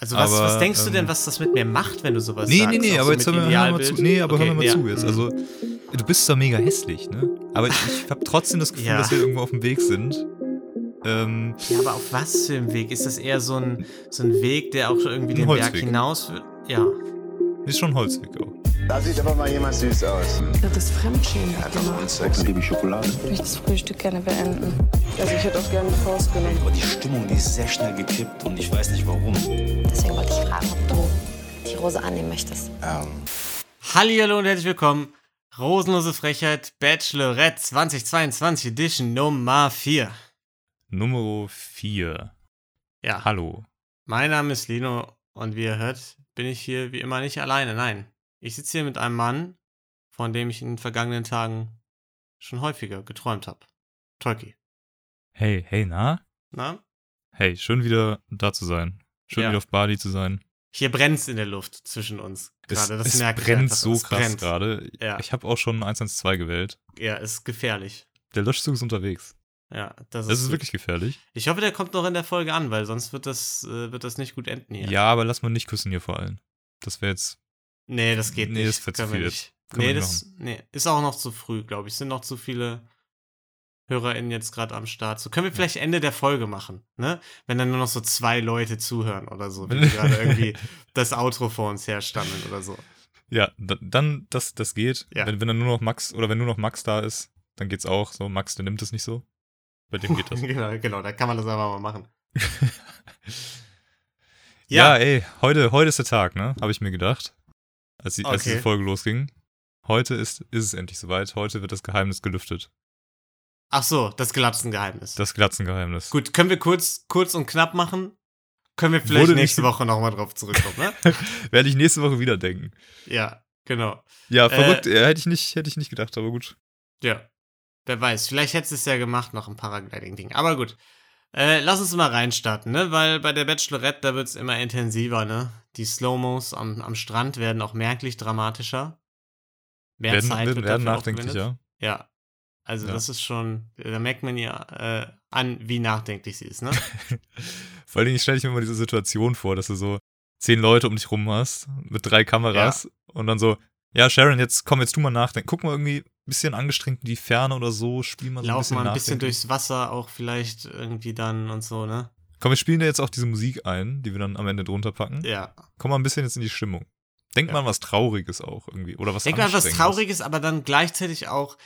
Also was, Aber, was denkst du denn, ähm, was das mit mir macht, wenn du sowas Nee, sagst? nee, nee, Auch aber so jetzt mit hör mir, hör mal zu. Nee, aber Okay, hör mal ja. zu jetzt. Also, du bist da mega hässlich, ne? Aber ich, ich habe trotzdem das Gefühl, Ja. dass wir irgendwo auf dem Weg sind. Ähm, Ja, aber auf was für einem Weg? Ist das eher so ein, so ein Weg, der auch irgendwie den Berg Holzweg. hinaus wird? Ja. ist schon ein Holzweg auch. Da sieht aber mal jemand süß aus. Das ist Fremdschämen. Immer. Sex, liebe Schokolade. Ich möchte das Frühstück gerne beenden. Also ich hätte auch gerne eine Faust genommen. Aber die Stimmung, die ist sehr schnell gekippt und ich weiß nicht warum. Deswegen wollte ich fragen, ob du die Rose annehmen möchtest. Ähm, Hallihallo und herzlich willkommen. Rosenlose Frechheit Bachelorette 2022 Edition Nummer 4. Nummer 4. Ja, Hallo. mein Name ist Lino und wie ihr hört, bin ich hier wie immer nicht alleine. Nein, ich sitze hier mit einem Mann, von dem ich in den vergangenen Tagen schon häufiger geträumt habe. Tolki. Hey, hey, na? Na? Hey, schön wieder da zu sein. Schön Ja. wieder auf Bali zu sein. Hier brennt's in der Luft zwischen uns. Es, Gerade, das es merke ich brennt einfach. so Es krass brennt. gerade. Ja. Ich habe auch schon 112 gewählt. Ja, ist gefährlich. Der Löschzug ist unterwegs. Ja, das ist, Das ist wirklich gefährlich. Ich hoffe, der kommt noch in der Folge an, weil sonst wird das, äh, wird das nicht gut enden hier. Ja, aber lass mal nicht küssen hier vor allem. Das wäre jetzt. Nee, das geht Nee, nicht. das wird zu Können wir viel nicht. wir Nee, das nee, ist auch noch zu früh, glaube ich. Sind noch zu viele HörerInnen jetzt gerade am Start. So können wir vielleicht Ende der Folge machen, ne? Wenn dann nur noch so zwei Leute zuhören oder so, wie die gerade irgendwie das Outro vor uns herstammeln oder so. Ja, da- dann, das, das geht. Ja. Wenn, wenn dann nur noch Max oder wenn nur noch Max da ist, dann geht's auch. So, Max, der nimmt es nicht so. Bei dem geht das. genau, genau, da kann man das einfach mal machen. ja. ey, heute, heute ist der Tag, ne? Habe ich mir gedacht. Als, die, als Okay. diese Folge losging. Heute ist, ist es endlich soweit. Heute wird das Geheimnis gelüftet. Ach so, das Glatzengeheimnis. Das Glatzengeheimnis. Gut, können wir kurz, kurz und knapp machen? Können wir vielleicht Wurde nächste Woche nochmal drauf zurückkommen, ne? Werde ich nächste Woche wieder denken. ja, genau. Ja, verrückt. Äh, äh, hätte, ich nicht, hätte ich nicht gedacht, aber gut. Ja. Wer weiß, vielleicht hättest du es ja gemacht, noch ein Paragliding-Ding. Aber gut. Äh, lass uns mal reinstarten, ne? Weil bei der Bachelorette, da wird es immer intensiver, ne? Die Slow-Mos am, am Strand werden auch merklich dramatischer. Mehr werden Zeit werden, wird werden dafür nachdenklich, aufgewendet. ja. Ja. Also Ja. das ist schon, da merkt man ja äh, an, wie nachdenklich sie ist, ne? Vor allen Dingen stelle ich mir mal diese Situation vor, dass du so zehn Leute um dich rum hast, mit drei Kameras und dann so, ja, Sharon, jetzt komm, jetzt tu mal nachdenken. Guck mal irgendwie bisschen angestrengt in die Ferne oder so, spiel mal so ein Lauf bisschen mal ein bisschen durchs Wasser auch vielleicht irgendwie dann und so, ne? Komm, wir spielen da jetzt auch diese Musik ein, die wir dann am Ende drunter packen. Ja. Komm mal ein bisschen jetzt in die Stimmung. Denk Ja. mal an was Trauriges auch irgendwie. Oder was Denk mal an was. Trauriges, aber dann gleichzeitig auch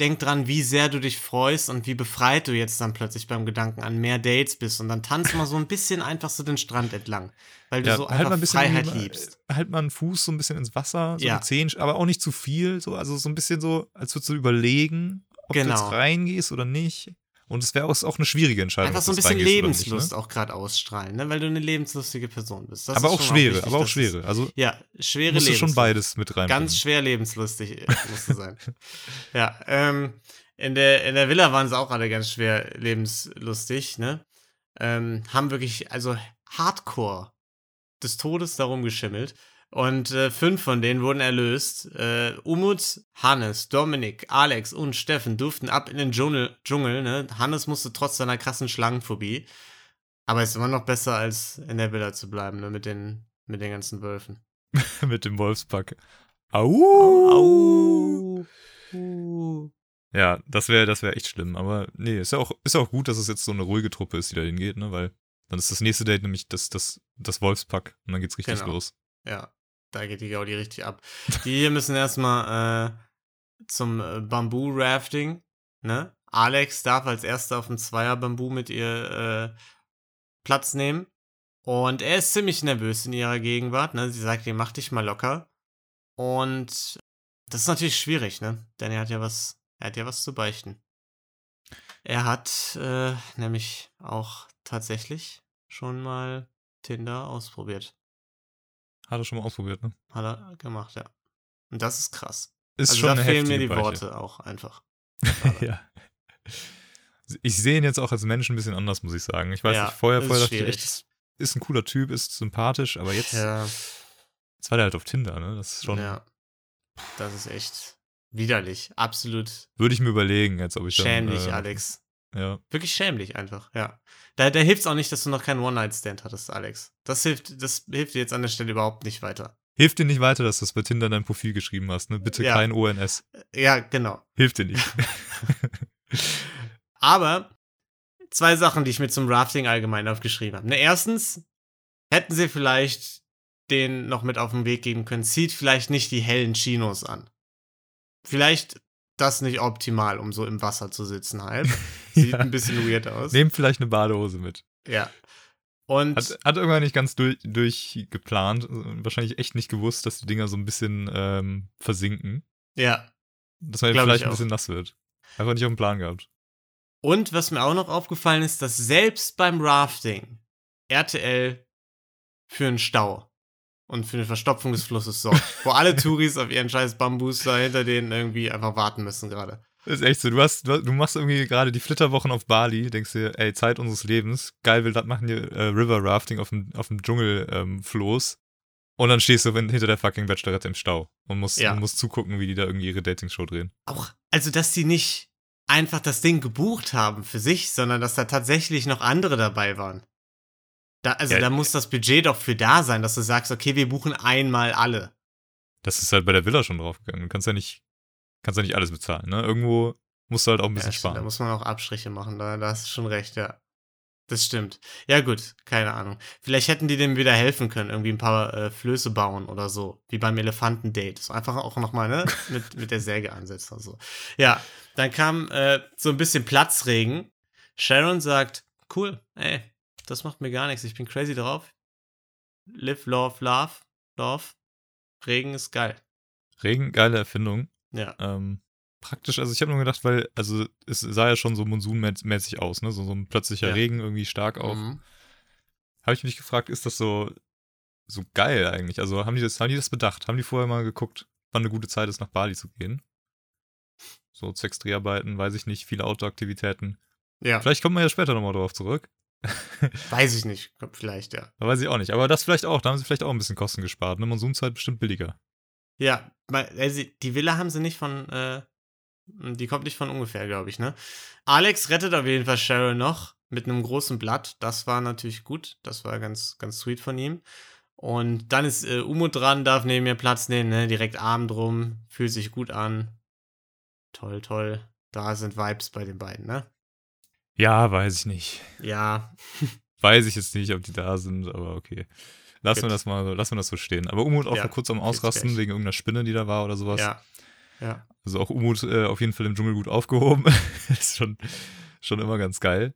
denk dran, wie sehr du dich freust und wie befreit du jetzt dann plötzlich beim Gedanken an mehr Dates bist. Und dann tanz mal so ein bisschen einfach so den Strand entlang, weil du Ja, so halt einfach mal ein bisschen Freiheit mal- liebst. Halt mal einen Fuß so ein bisschen ins Wasser, so Ja. die Zehen, aber auch nicht zu viel, so, also so ein bisschen so, als würdest du überlegen, ob du Genau. jetzt reingehst oder nicht. Und es wäre auch, auch eine schwierige Entscheidung. Einfach so ein bisschen oder nicht, Lebenslust ne? auch gerade ausstrahlen, ne? weil du eine lebenslustige Person bist. Das aber auch schwere, wichtig, aber auch schwere. Also Ja, schwere musst du schon Lebenslust. beides mit reinbringen. Ganz schwer lebenslustig äh, musst du sein. ja, ähm, in der, in der Villa waren sie auch alle ganz schwer lebenslustig, ne? Ähm, haben wirklich, also Hardcore des Todes darum geschimmelt. Und äh, fünf von denen wurden erlöst. Äh, Umut, Hannes, Dominik, Alex und Steffen durften ab in den Dschungel, Dschungel ne? Hannes musste trotz seiner krassen Schlangenphobie. Aber ist immer noch besser, als in der Villa zu bleiben, ne? Mit den, mit den ganzen Wölfen. mit dem Wolfspack. Au! Au. Ja, das wäre das wär echt schlimm. Aber nee, ist ja, auch, ist ja auch gut, dass es jetzt so eine ruhige Truppe ist, die da hingeht, ne? Weil dann ist das nächste Date nämlich das, das, das Wolfspack und dann geht's richtig Genau. los. Ja, da geht die Gaudi richtig ab. Die hier müssen erstmal äh, zum äh, Bambu-Rafting, ne? Alex darf als erster auf dem Zweier-Bambu mit ihr äh, Platz nehmen. Und er ist ziemlich nervös in ihrer Gegenwart, ne? Sie sagt ihm, mach dich mal locker. Und das ist natürlich schwierig, ne? Denn er hat ja was, er hat ja was zu beichten. Er hat äh, nämlich auch tatsächlich schon mal Tinder ausprobiert. Hat er schon mal ausprobiert, ne? Hat er gemacht, ja. Und das ist krass. Ist also schon da eine fehlen mir die Beichte. Worte auch einfach. ja. Ich sehe ihn jetzt auch als Mensch ein bisschen anders, muss ich sagen. Ich weiß Ja, nicht, vorher, ist vorher dachte ich echt, ist ein cooler Typ, ist sympathisch, aber jetzt, Ja, jetzt war der halt auf Tinder, ne? Das ist schon, ja. Das ist echt widerlich. Absolut würde ich mir überlegen, jetzt, ob ich schämlich, dann, äh, Alex. Ja. Wirklich schämlich einfach, ja. Da, da hilft es auch nicht, dass du noch keinen One-Night-Stand hattest, Alex. Das hilft, das hilft dir jetzt an der Stelle überhaupt nicht weiter. Hilft dir nicht weiter, dass du es bei Tinder in dein Profil geschrieben hast, ne? Bitte Ja. kein ONS. Ja, genau. Hilft dir nicht. Aber zwei Sachen, die ich mir zum Rafting allgemein aufgeschrieben habe. Ne, erstens hätten sie vielleicht den noch mit auf den Weg geben können. Zieht vielleicht nicht die hellen Chinos an. Vielleicht das nicht optimal, um so im Wasser zu sitzen halt. Sieht Ja. ein bisschen weird aus. Nehmt vielleicht eine Badehose mit. Ja. Und Hat, hat irgendwann nicht ganz durch, durchgeplant. Wahrscheinlich echt nicht gewusst, dass die Dinger so ein bisschen ähm, versinken. ja. Dass man vielleicht ich ein bisschen nass wird. Einfach nicht auf dem Plan gehabt. Und was mir auch noch aufgefallen ist, dass selbst beim Rafting RTL für einen Stau und für eine Verstopfung des Flusses sorgt, wo alle Touris auf ihren scheiß Bambus da hinter denen irgendwie einfach warten müssen gerade. Das ist echt so. Du, hast, du, machst irgendwie gerade die Flitterwochen auf Bali, denkst dir, ey, Zeit unseres Lebens. Geil, will das machen hier äh, River Rafting auf dem, auf dem Dschungelfloß. Ähm, und dann stehst du hin- hinter der fucking Bachelorette im Stau und musst, Ja. und musst zugucken, wie die da irgendwie ihre Dating-Show drehen. Auch, also dass die nicht einfach das Ding gebucht haben für sich, sondern dass da tatsächlich noch andere dabei waren. Da, also Ja, da muss das Budget doch für da sein, dass du sagst, okay, wir buchen einmal alle. Das ist halt bei der Villa schon draufgegangen. Du kannst ja nicht, kannst ja nicht alles bezahlen, ne? Irgendwo musst du halt auch ein bisschen Ja, stimmt, da sparen. muss man auch Abstriche machen, da, da hast du schon recht, ja. Das stimmt. Ja, gut, keine Ahnung. Vielleicht hätten die dem wieder helfen können, irgendwie ein paar äh, Flöße bauen oder so, wie beim Elefantendate. So einfach auch nochmal, ne, mit, mit der Säge ansetzen oder so. Ja, dann kam äh, so ein bisschen Platzregen. Sharon sagt, cool, ey, das macht mir gar nichts, ich bin crazy drauf. Live, love, love, love. Regen ist geil. Regen, geile Erfindung. Ja. Ähm, praktisch, also ich habe nur gedacht, weil, also es sah ja schon so monsunmäßig aus, ne? So, so ein plötzlicher Ja. Regen irgendwie stark auch. Mhm. Habe ich mich gefragt, ist das so, so geil eigentlich? Also haben die, das, haben die das bedacht? Haben die vorher mal geguckt, wann eine gute Zeit ist, nach Bali zu gehen? So zwecks Dreharbeiten, weiß ich nicht, viele Outdoor-Aktivitäten. Ja, Vielleicht kommen wir ja später nochmal drauf zurück. weiß ich nicht. Vielleicht, ja. Da weiß ich auch nicht. Aber das vielleicht auch. Da haben sie vielleicht auch ein bisschen Kosten gespart. Ne? Monsunzeit bestimmt billiger. Ja, weil, also die Villa haben sie nicht von, äh, die kommt nicht von ungefähr, glaube ich, ne? Alex rettet auf jeden Fall Cheryl noch mit einem großen Blatt. Das war natürlich gut. Das war ganz, ganz sweet von ihm. Und dann ist äh, Umut dran, darf neben mir Platz nehmen, ne? Direkt Arm drum, fühlt sich gut an. Toll, toll. Da sind Vibes bei den beiden, ne? Ja, weiß ich nicht. Ja, Weiß ich jetzt nicht, ob die da sind, aber okay. Lassen wir das mal, lassen wir das so stehen. Aber Umut auch Ja, mal kurz am Ausrasten wegen irgendeiner Spinne, die da war oder sowas. ja, ja. Also auch Umut äh, auf jeden Fall im Dschungel gut aufgehoben. ist schon, schon immer ganz geil.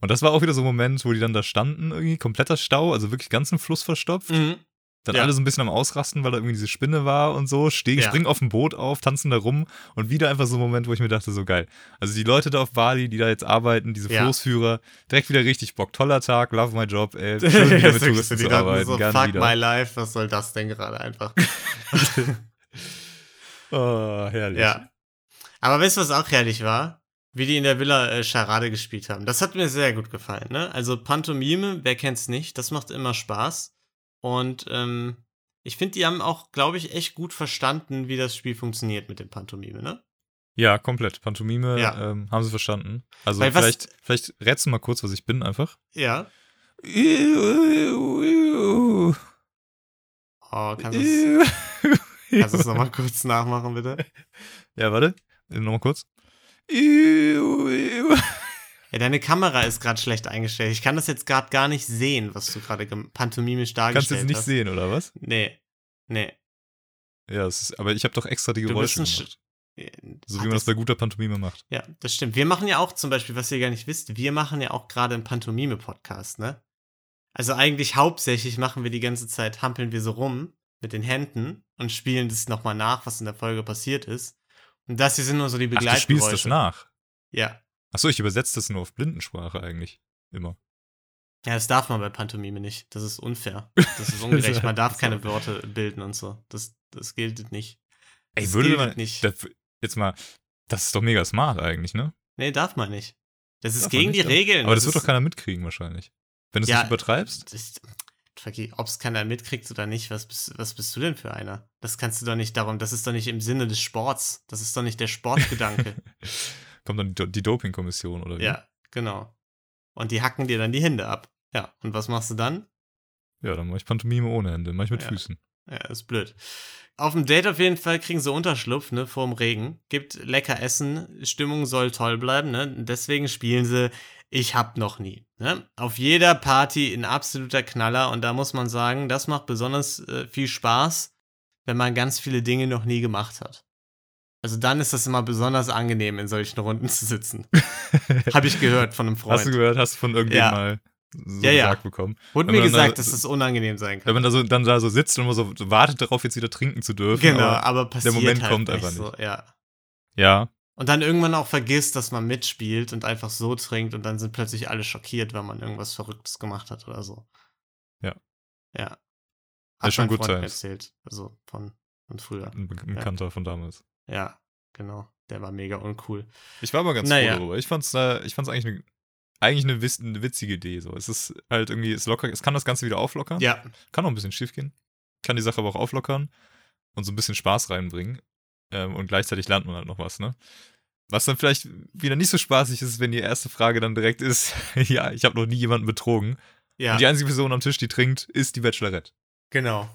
Und das war auch wieder so ein Moment, wo die dann da standen, irgendwie kompletter Stau, also wirklich ganzen Fluss verstopft. Mhm. Dann Ja. alle so ein bisschen am Ausrasten, weil da irgendwie diese Spinne war und so. Stehen, Ja. springen auf dem Boot auf, tanzen da rum. Und wieder einfach so ein Moment, wo ich mir dachte, so geil. Also die Leute da auf Bali, die da jetzt arbeiten, diese Ja. Floßführer, direkt wieder richtig Bock. Toller Tag, love my job, ey. Schön wieder ist mit Touristen zu arbeiten. so, fuck wieder. my life, was soll das denn gerade einfach? Oh, herrlich. Ja. Aber weißt du, was auch herrlich war? Wie die in der Villa äh, Charade gespielt haben. Das hat mir sehr gut gefallen, ne? Also Pantomime, wer kennt's nicht, das macht immer Spaß. Und ähm, ich finde, die haben auch, glaube ich, echt gut verstanden, wie das Spiel funktioniert mit dem Pantomime, ne? Ja, komplett. Pantomime Ja. ähm, haben sie verstanden. Also Weil was- vielleicht, vielleicht rätst du mal kurz, was ich bin einfach. Ja. Oh, kannst du es nochmal kurz nachmachen, bitte? Ja, warte. Nochmal kurz. Ja, deine Kamera ist gerade schlecht eingestellt. Ich kann das jetzt gerade gar nicht sehen, was du gerade pantomimisch Kannst dargestellt du jetzt nicht hast. sehen, oder was? Nee. Nee. Ja, ist, aber ich habe doch extra die Geräusche gemacht. So Ach, wie man das bei guter Pantomime macht. Ja, das stimmt. Wir machen ja auch zum Beispiel, was ihr gar nicht wisst, wir machen ja auch gerade einen Pantomime-Podcast, ne? Also eigentlich hauptsächlich machen wir die ganze Zeit, hampeln wir so rum mit den Händen und spielen das nochmal nach, was in der Folge passiert ist. Und das hier sind nur so die Ach, du Begleitgeräusche. spielst das nach. Ja. Achso, ich übersetze das nur auf Blindensprache eigentlich. Immer. Ja, das darf man bei Pantomime nicht. Das ist unfair. Das ist ungerecht. Man darf keine Wörter bilden und so. Das, das gilt nicht. Ey, Das würde gilt man nicht. Das, jetzt mal, das ist doch mega smart eigentlich, ne? Nee, darf man nicht. Das ist Darf gegen nicht, die. Regeln. Aber das, wird ist- doch keiner mitkriegen wahrscheinlich. Wenn du es Ja, nicht übertreibst. Ob es keiner mitkriegt oder nicht, was bist, was bist du denn für einer? Das kannst du doch nicht darum, das ist doch nicht im Sinne des Sports. Das ist doch nicht der Sportgedanke. Kommt dann die, die Doping-Kommission oder wie? Ja, genau. Und die hacken dir dann die Hände ab. Ja, und was machst du dann? Ja, dann mache ich Pantomime ohne Hände, mache ich mit Ja. Füßen. Ja, ist blöd. Auf dem Date auf jeden Fall kriegen sie Unterschlupf, ne, vorm Regen. Gibt lecker Essen, Stimmung soll toll bleiben, ne? Deswegen spielen sie Ich hab noch nie. Ne? Auf jeder Party ein absoluter Knaller und da muss man sagen, das macht besonders äh, viel Spaß, wenn man ganz viele Dinge noch nie gemacht hat. Also dann ist das immer besonders angenehm, in solchen Runden zu sitzen. Habe ich gehört von einem Freund. Hast du gehört, hast du von irgendjemandem Ja. mal so Ja, ja. gesagt bekommen? Wurde mir gesagt, da- dass das unangenehm sein kann. Wenn man da so, dann da so sitzt und immer so wartet darauf, jetzt wieder trinken zu dürfen. Genau, aber- aber passiert Moment halt kommt nicht einfach so, nicht. ja. ja, Und dann irgendwann auch vergisst, dass man mitspielt und einfach so trinkt und dann sind plötzlich alle schockiert, wenn man irgendwas Verrücktes gemacht hat oder so. Ja. Ja. Ist schon gut Freund sein. erzählt. Also von, von früher. ein Be- ein Bekannter von damals. Ja, genau. Der war mega uncool. Ich war aber ganz Naja. froh darüber. Ich fand's, äh, ich fand's eigentlich eine eigentlich eine, witz- eine witzige Idee. So. Es ist halt irgendwie, es locker, es kann das Ganze wieder auflockern. Ja, Kann auch ein bisschen schief gehen. Kann die Sache aber auch auflockern und so ein bisschen Spaß reinbringen. Ähm, und gleichzeitig lernt man halt noch was, ne? Was dann vielleicht wieder nicht so spaßig ist, wenn die erste Frage dann direkt ist, ja, ich habe noch nie jemanden betrogen. ja, Und die einzige Person am Tisch, die trinkt, ist die Bachelorette. genau.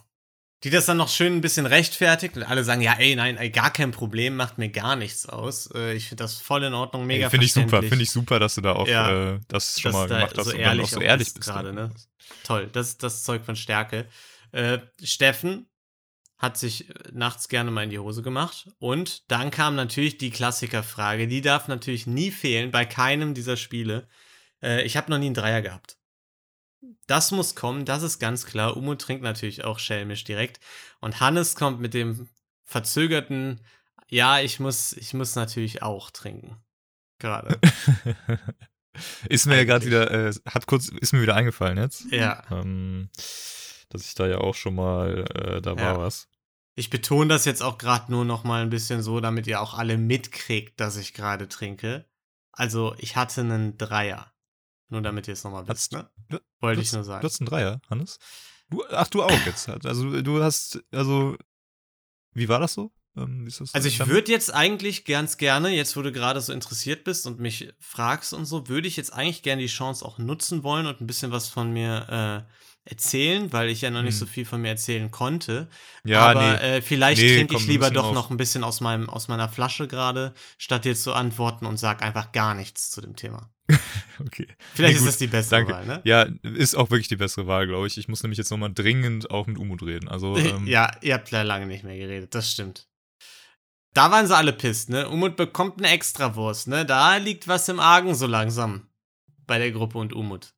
Die das dann noch schön ein bisschen rechtfertigt und alle sagen, ja, ey, nein, ey, gar kein Problem, macht mir gar nichts aus. Äh, ich finde das voll in Ordnung, mega Finde ich super, finde ich super, dass du da auch Ja. äh, das schon mal da gemacht hast so und dann ehrlich auch so ehrlich bist gerade, dann. ne? Toll, das ist das Zeug von Stärke. Äh, Steffen hat sich äh, nachts gerne mal in die Hose gemacht. Und dann kam natürlich die Klassikerfrage, die darf natürlich nie fehlen bei keinem dieser Spiele. Äh, ich habe noch nie einen Dreier gehabt. Das muss kommen, das ist ganz klar. Umo trinkt natürlich auch schelmisch direkt. Und Hannes kommt mit dem verzögerten, ja, ich muss, ich muss natürlich auch trinken. Gerade. ist mir ja gerade wieder, äh, hat kurz, ist mir wieder eingefallen jetzt. Ja. Ähm, dass ich da ja auch schon mal, äh, da war Ja. was. Ich betone das jetzt auch gerade nur noch mal ein bisschen so, damit ihr auch alle mitkriegt, dass ich gerade trinke. Also, ich hatte einen Dreier. Nur damit ihr es nochmal wisst, ne? Du- Wollte du ich nur Du sagen. hast einen Dreier, Hannes? Du, ach, du auch jetzt. Also du hast, also, wie war das so? Ähm, das so Also, ich würde jetzt eigentlich ganz gerne, jetzt wo du gerade so interessiert bist und mich fragst und so, würde ich jetzt eigentlich gerne die Chance auch nutzen wollen und ein bisschen was von mir äh, erzählen, weil ich ja noch nicht Hm. so viel von mir erzählen konnte. ja, aber nee. äh, vielleicht Nee, trinke ich lieber doch auf- noch ein bisschen aus, meinem, aus meiner Flasche gerade, statt jetzt zu antworten und sag einfach gar nichts zu dem Thema. okay. Vielleicht Nee, ist das die bessere danke. Wahl, ne? Ja, ist auch wirklich die bessere Wahl, glaube ich. Ich muss nämlich jetzt nochmal dringend auch mit Umut reden. Also, ähm, ja, ihr habt ja lange nicht mehr geredet, das stimmt. Da waren sie alle pisst, ne? Umut bekommt eine Extrawurst, ne? Da liegt was im Argen so langsam. Bei der Gruppe und Umut.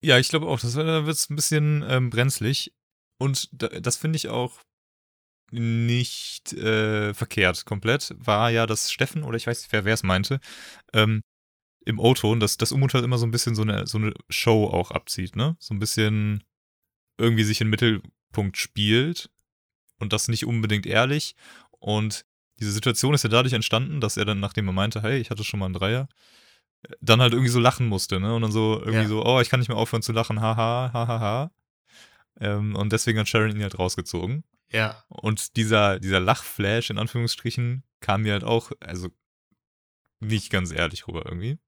Ja, ich glaube auch, das da wird ein bisschen ähm, brenzlig. Und da, das finde ich auch nicht äh, verkehrt komplett. War ja das Steffen, oder ich weiß nicht, wer es meinte, ähm, im O-Ton, dass das Umut halt immer so ein bisschen so eine, so eine Show auch abzieht, ne? So ein bisschen irgendwie sich in den Mittelpunkt spielt und das nicht unbedingt ehrlich. Und diese Situation ist ja dadurch entstanden, dass er dann, nachdem er meinte, hey, ich hatte schon mal einen Dreier, dann halt irgendwie so lachen musste, ne? Und dann so irgendwie Ja. so, oh, ich kann nicht mehr aufhören zu lachen, haha, haha, ha. Ähm, und deswegen hat Sharon ihn halt rausgezogen. Ja. Und dieser, dieser Lachflash, in Anführungsstrichen, kam mir halt auch, also nicht ganz ehrlich rüber irgendwie.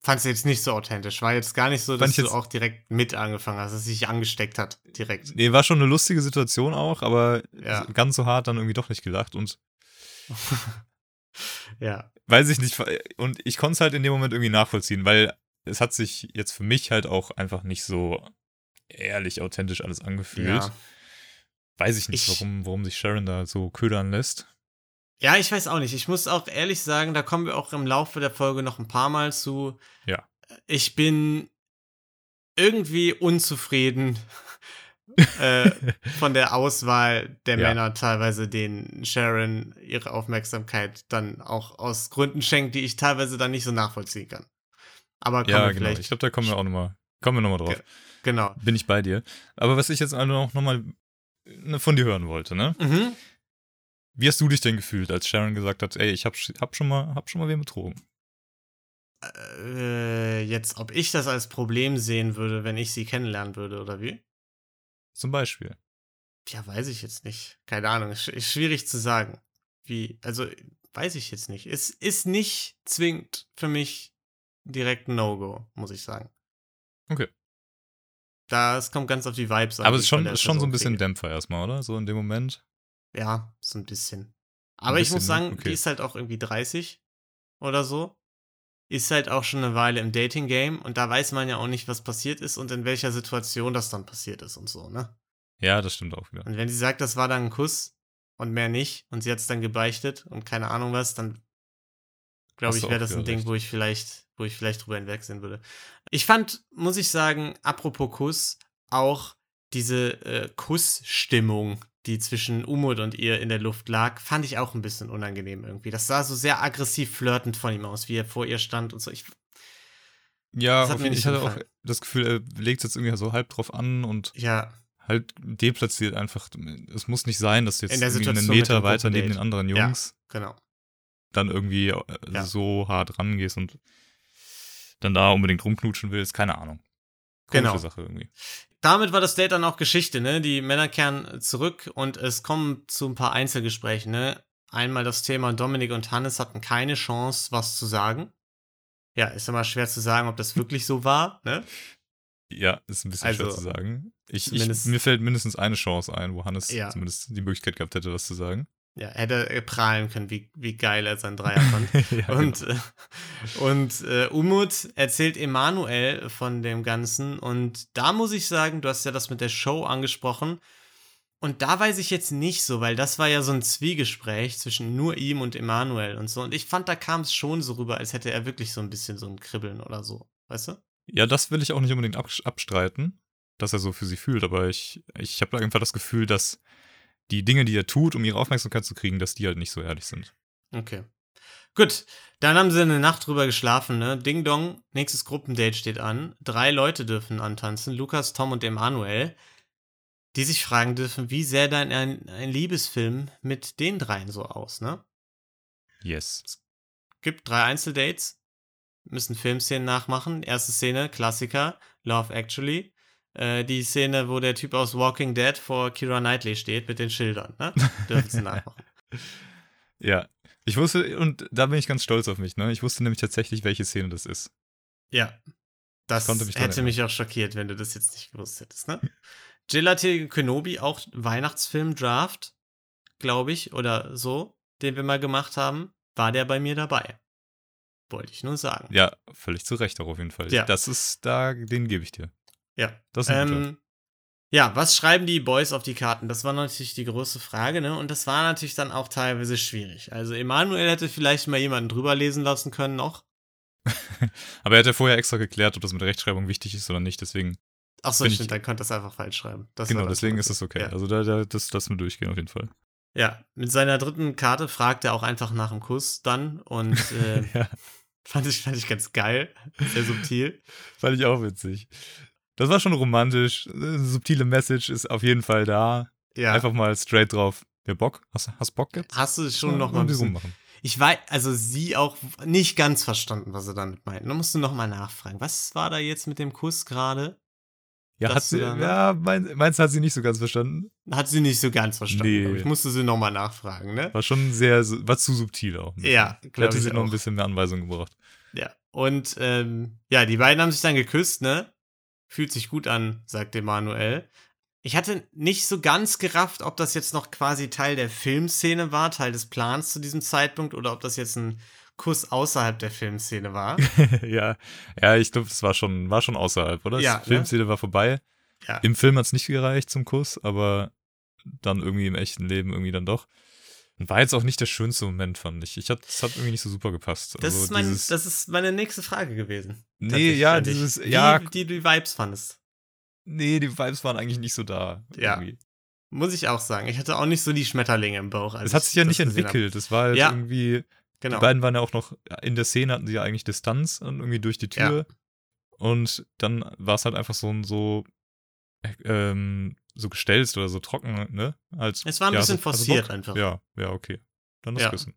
Fand's jetzt nicht so authentisch. War jetzt gar nicht so, dass du auch direkt mit angefangen hast, dass es sich angesteckt hat. Direkt. Nee, war schon eine lustige Situation auch, aber Ja. ganz so hart dann irgendwie doch nicht gelacht und ja. weiß ich nicht, und ich konnte es halt in dem Moment irgendwie nachvollziehen, weil es hat sich jetzt für mich halt auch einfach nicht so ehrlich, authentisch alles angefühlt. Ja. Weiß ich nicht, Ich- warum, warum sich Sharon da so ködern lässt. Ja, ich weiß auch nicht. Ich muss auch ehrlich sagen, da kommen wir auch im Laufe der Folge noch ein paar Mal zu. Ja. Ich bin irgendwie unzufrieden äh, von der Auswahl der Ja. Männer teilweise, denen Sharon ihre Aufmerksamkeit dann auch aus Gründen schenkt, die ich teilweise dann nicht so nachvollziehen kann. Aber kommen Ja, wir genau. vielleicht. Ich glaube, da kommen wir auch nochmal, kommen wir nochmal drauf. genau. Bin ich bei dir. Aber was ich jetzt auch noch mal ne, von dir hören wollte, ne? Mhm. Wie hast du dich denn gefühlt, als Sharon gesagt hat, ey, ich hab, hab schon mal, hab schon mal wen betrogen? Äh, jetzt, ob ich das als Problem sehen würde, wenn ich sie kennenlernen würde, oder wie? Zum Beispiel. Ja, weiß ich jetzt nicht. Keine Ahnung. Ist, ist schwierig zu sagen. Wie, also, weiß ich jetzt nicht. Es ist nicht zwingend für mich direkt ein No-Go, muss ich sagen. Okay. Da, es kommt ganz auf die Vibes an. Aber es ist ich schon, ist schon so ein bisschen kriege. Dämpfer erstmal, oder? So in dem Moment. Ja, so ein bisschen. Aber ich muss bisschen, ne? sagen, Okay. die ist halt auch irgendwie 30 oder so. Ist halt auch schon eine Weile im Dating-Game und da weiß man ja auch nicht, was passiert ist und in welcher Situation das dann passiert ist und so, ne? Ja, das stimmt auch wieder. Und wenn sie sagt, das war dann ein Kuss und mehr nicht und sie hat es dann gebeichtet und keine Ahnung was, dann glaube ich, wäre das ein Ding, recht. wo ich vielleicht, wo ich vielleicht drüber hinwegsehen würde. Ich fand, muss ich sagen, apropos Kuss, auch diese äh, Kussstimmung, die zwischen Umut und ihr in der Luft lag, fand ich auch ein bisschen unangenehm irgendwie. Das sah so sehr aggressiv flirtend von ihm aus, wie er vor ihr stand und so. Ich, Ja, auf ich hatte auch gefallen. das Gefühl, er legt es jetzt irgendwie so halb drauf an und ja, halt deplatziert einfach. Es muss nicht sein, dass du jetzt In der irgendwie einen Meter weiter neben den anderen Ja. Jungs genau. dann irgendwie äh, Ja. so hart rangehst und dann da unbedingt rumknutschen willst. Keine Ahnung. Komische Genau. Sache irgendwie. Damit war das Date dann auch Geschichte, ne? Die Männer kehren zurück und es kommen zu ein paar Einzelgesprächen, ne? Einmal das Thema, Dominik und Hannes hatten keine Chance, was zu sagen. Ja, ist immer schwer zu sagen, ob das wirklich so war, ne? Ja, ist ein bisschen schwer Also, zu sagen. Ich, ich, mir fällt mindestens eine Chance ein, wo Hannes Ja. zumindest die Möglichkeit gehabt hätte, was zu sagen. Ja, hätte er prahlen können, wie, wie geil er seinen Dreier fand. ja, Und, genau. äh, und äh, Umut erzählt Emanuel von dem Ganzen. Und da muss ich sagen, du hast ja das mit der Show angesprochen. Und da weiß ich jetzt nicht so, weil das war ja so ein Zwiegespräch zwischen nur ihm und Emanuel und so. Und ich fand, da kam es schon so rüber, als hätte er wirklich so ein bisschen so ein Kribbeln oder so. Weißt du? Ja, das will ich auch nicht unbedingt abs- abstreiten, dass er so für sie fühlt, aber ich, ich habe einfach das Gefühl, dass die Dinge, die er tut, um ihre Aufmerksamkeit zu kriegen, dass die halt nicht so ehrlich sind. Okay. Gut, dann haben sie eine Nacht drüber geschlafen, ne? Ding Dong, nächstes Gruppendate steht an. Drei Leute dürfen antanzen, Lukas, Tom und Emanuel, die sich fragen dürfen, wie sähe dann ein, ein Liebesfilm mit den dreien so aus, ne? Yes. Gibt drei Einzeldates, müssen Filmszenen nachmachen. Erste Szene, Klassiker, Love Actually. Äh, die Szene, wo der Typ aus Walking Dead vor Kira Knightley steht mit den Schildern, ne? Dürfen sie nachmachen. Ja. Ich wusste, und da bin ich ganz stolz auf mich, ne? Ich wusste nämlich tatsächlich, welche Szene das ist. Ja. Das konnte mich hätte mich auch schockiert, wenn du das jetzt nicht gewusst hättest, ne? Gelatine Kenobi, auch Weihnachtsfilm-Draft, glaube ich, oder so, den wir mal gemacht haben, war der bei mir dabei. Wollte ich nur sagen. Ja, völlig zu Recht auch auf jeden Fall. Ja. Das ist da, den gebe ich dir. Ja. Das ist. Ähm, ja, was schreiben die Boys auf die Karten? Das war natürlich die große Frage, ne? Und das war natürlich dann auch teilweise schwierig. Also Emanuel hätte vielleicht mal jemanden drüber lesen lassen können noch. Aber er hat ja vorher extra geklärt, ob das mit Rechtschreibung wichtig ist oder nicht, deswegen, Ach so, Bin ich- stimmt, dann konnte das einfach falsch schreiben. Das genau, das deswegen ist das okay. Ja. Also da, da das lassen wir durchgehen auf jeden Fall. Ja, mit seiner dritten Karte fragt er auch einfach nach dem Kuss dann und äh, ja, fand, ich, fand ich ganz geil, sehr subtil. fand ich auch witzig. Das war schon romantisch. Eine subtile Message ist auf jeden Fall da. Ja, Einfach mal straight drauf. Ja, Bock? Hast, hast Bock jetzt? hast du schon Ja, noch mal ein bisschen, rummachen. ich weiß, also sie auch nicht ganz verstanden, was er damit meint. Da musst du noch mal nachfragen. Was war da jetzt mit dem Kuss gerade? Ja, hat sie, ja mein, meinst du, hat sie nicht so ganz verstanden? Hat sie nicht so ganz verstanden. Nee. Ich musste sie noch mal nachfragen, ne? War schon sehr, war zu subtil auch. Ja, glaub hätte sie noch ein auch. bisschen mehr Anweisungen gebraucht. Ja. Und ähm, ja, die beiden haben sich dann geküsst, ne? Fühlt sich gut an, sagt Emanuel. Ich hatte nicht so ganz gerafft, ob das jetzt noch quasi Teil der Filmszene war, Teil des Plans zu diesem Zeitpunkt, oder ob das jetzt ein Kuss außerhalb der Filmszene war. ja, ja, ich glaube, das war schon, war schon außerhalb, oder? Ja, Die Filmszene war vorbei. Ja. Im Film hat es nicht gereicht zum Kuss, aber dann irgendwie im echten Leben irgendwie dann doch. War jetzt auch nicht der schönste Moment, fand ich. ich hat, es hat irgendwie nicht so super gepasst. Das, Also ist mein, dieses- das ist meine nächste Frage gewesen. nee, ja, dieses, Wie, ja, die du die Vibes fandest. nee, die Vibes waren eigentlich nicht so da. Ja. irgendwie. Muss ich auch sagen. Ich hatte auch nicht so die Schmetterlinge im Bauch. Es hat ich sich ja das nicht entwickelt. Es war halt Ja. irgendwie, Genau. die beiden waren ja auch noch, in der Szene hatten sie ja eigentlich Distanz und irgendwie durch die Tür. Und dann war es halt einfach so ein so, ähm, so gestelzt oder so trocken, ne? Als, Es war ein ja, bisschen so- also forciert einfach. Ja, ja, okay. Dann das Ja. Küssen.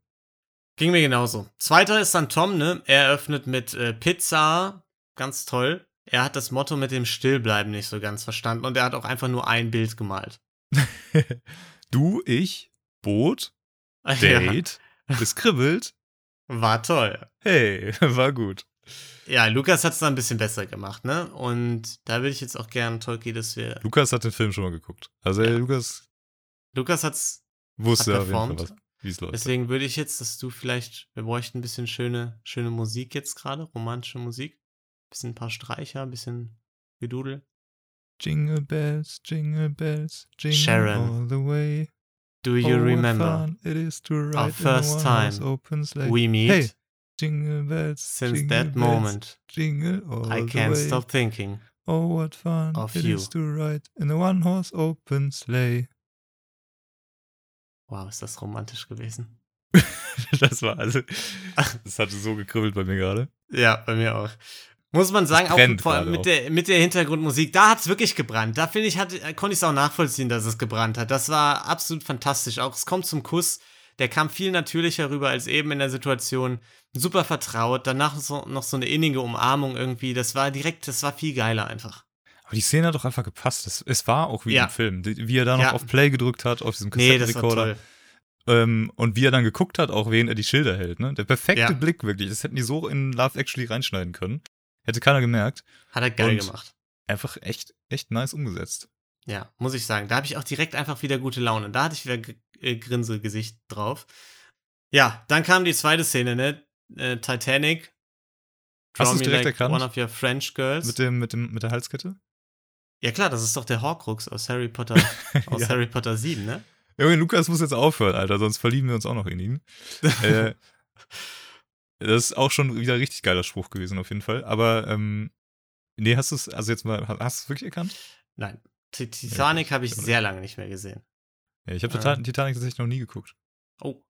Ging mir genauso. Zweiter ist dann Tom, ne? Er eröffnet mit äh, Pizza. Ganz toll. Er hat das Motto mit dem Stillbleiben nicht so ganz verstanden und er hat auch einfach nur ein Bild gemalt. du, ich, Boot, Ja. Date, Es kribbelt. War toll. Hey, war gut. Ja, Lukas hat es dann ein bisschen besser gemacht, ne? Und da würde ich jetzt auch gerne, Tolki, dass wir. Lukas hat den Film schon mal geguckt. Also Ja. ey, Lukas Lukas hat's. wusste Hat performt. was- wie es läuft. Deswegen würde ich jetzt, dass du vielleicht. Wir bräuchten ein bisschen schöne, schöne Musik jetzt gerade, romantische Musik. Bisschen ein paar Streicher, ein bisschen Gedudel. Jingle bells, jingle bells, jingle Sharon. all the way. Do Oh, you what remember? our first time. We meet. Hey, jingle bells, Since jingle that bells, moment, jingle all I can't way. stop thinking. Oh, what fun of it you. is to ride in a one-horse open sleigh. Wow, ist das romantisch gewesen. das war also, das hatte so gekribbelt bei mir gerade. Ja, bei mir auch. Muss man sagen, auch mit auch. der, mit der Hintergrundmusik, da hat es wirklich gebrannt. Da finde ich, hat, konnte ich es auch nachvollziehen, dass es gebrannt hat. Das war absolut fantastisch. Auch es kommt zum Kuss. Der kam viel natürlicher rüber als eben in der Situation. Super vertraut. Danach so, noch so eine innige Umarmung irgendwie. Das war direkt, das war viel geiler einfach. Aber die Szene hat doch einfach gepasst. Es, es war auch wie Ja. im Film. Wie er da noch Ja. auf Play gedrückt hat, auf diesem Nee, Kassettenrekorder. toll. Ähm, und wie er dann geguckt hat, auch wen er die Schilder hält. Ne? Der perfekte Ja. Blick wirklich. Das hätten die so in Love Actually reinschneiden können. Hätte keiner gemerkt. Hat er geil Und- gemacht. Einfach echt, echt nice umgesetzt. Ja, muss ich sagen. Da habe ich auch direkt einfach wieder gute Laune. Da hatte ich wieder äh, Grinsegesicht drauf. Ja, dann kam die zweite Szene, ne? Äh, Titanic. Hast me direkt like erkannt? One of your French girls. Mit, dem, mit, dem, mit der Halskette? ja klar, das ist doch der Horcrux aus Harry Potter, aus Ja. Harry Potter 7, ne? Junge, Lukas muss jetzt aufhören, Alter, sonst verlieben wir uns auch noch in ihn. äh, das ist auch schon wieder ein richtig geiler Spruch gewesen, auf jeden Fall. Aber, ähm, nee, hast du es, also jetzt mal, hast du es wirklich erkannt? Nein. Titanic habe ich ich- sehr lange nicht mehr gesehen. Ja, ich habe Ah. Titanic tatsächlich noch nie geguckt. Oh.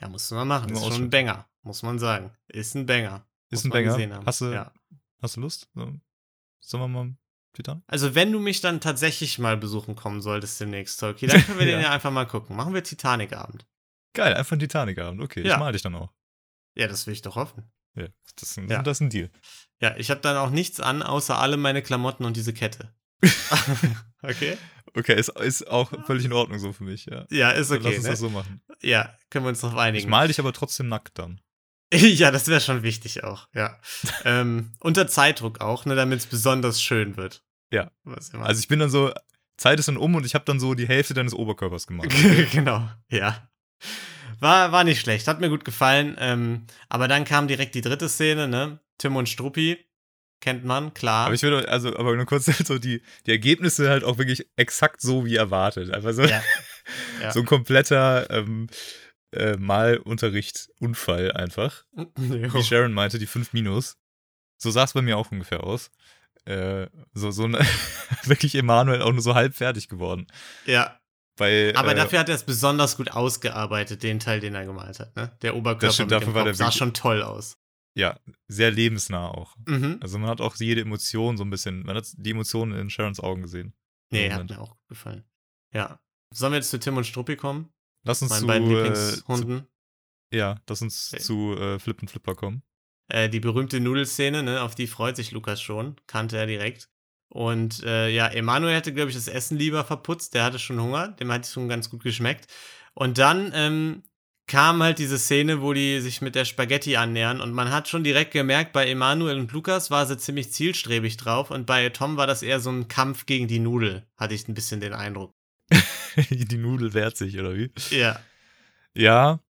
Ja, musst du mal machen. Ist schon ein. Banger, muss man sagen. Ist ein Banger. Ist ein Banger. Hast du, Ja. hast du Lust? So, Sollen wir mal Titanic? Also, wenn du mich dann tatsächlich mal besuchen kommen solltest demnächst, Tolki, dann können wir den Ja. ja einfach mal gucken. Machen wir Titanic-Abend. Geil, einfach ein Titanic-Abend. Okay, Ja. ich mal dich dann auch. Ja, das will ich doch hoffen. Ja, das, ist- Ja. das ist ein Deal. Ja, ich habe dann auch nichts an, außer alle meine Klamotten und diese Kette. okay? Okay, ist, ist auch völlig in Ordnung so für mich, ja. Ja, ist okay. Lass uns ne? das so machen. Ja, können wir uns drauf Ich einigen. mal dich aber trotzdem nackt dann. ja, das wäre schon wichtig auch, ja. ähm, unter Zeitdruck auch, ne, damit es besonders schön wird. Ja. Also ich bin dann so, Zeit ist dann um und ich habe dann so die Hälfte deines Oberkörpers gemacht. genau, ja. War, war nicht schlecht, hat mir gut gefallen. Ähm, aber dann kam direkt die dritte Szene, ne? Tim und Struppi, kennt man, klar. Aber ich würde, also, aber nur kurz so die, die Ergebnisse halt auch wirklich exakt so wie erwartet. Einfach so, Ja. Ja. so ein kompletter ähm, äh, Malunterricht-Unfall einfach. Wie Jo. Sharon meinte, die 5 Minus. So sah es bei mir auch ungefähr aus. Äh, so, so ein, wirklich Emanuel auch nur so halb fertig geworden. ja, Bei, aber äh, dafür hat er es besonders gut ausgearbeitet, den Teil, den er gemalt hat, ne? Der Oberkörper Das stimmt, mit dafür dem war Kopf sah wirklich- schon toll aus. Ja, sehr lebensnah auch. Mhm. Also man hat auch jede Emotion so ein bisschen, man hat die Emotionen in Sharons Augen gesehen. Nee, hat mir auch gefallen. Ja. Sollen wir jetzt zu Tim und Struppi kommen? Lass uns Meinen zu, beiden äh, Lieblingshunden. zu, ja, lass uns Okay. zu äh, Flip und Flipper kommen. Äh, die berühmte Nudelszene, ne, auf die freut sich Lukas schon, kannte er direkt. Und äh, ja, Emanuel hätte, glaube ich, das Essen lieber verputzt, der hatte schon Hunger, dem hat es schon ganz gut geschmeckt. Und dann ähm, kam halt diese Szene, wo die sich mit der Spaghetti annähern und man hat schon direkt gemerkt, bei Emanuel und Lukas war sie ziemlich zielstrebig drauf und bei Tom war das eher so ein Kampf gegen die Nudel, hatte ich ein bisschen den Eindruck. die Nudel wehrt sich, oder wie? Ja, Ja.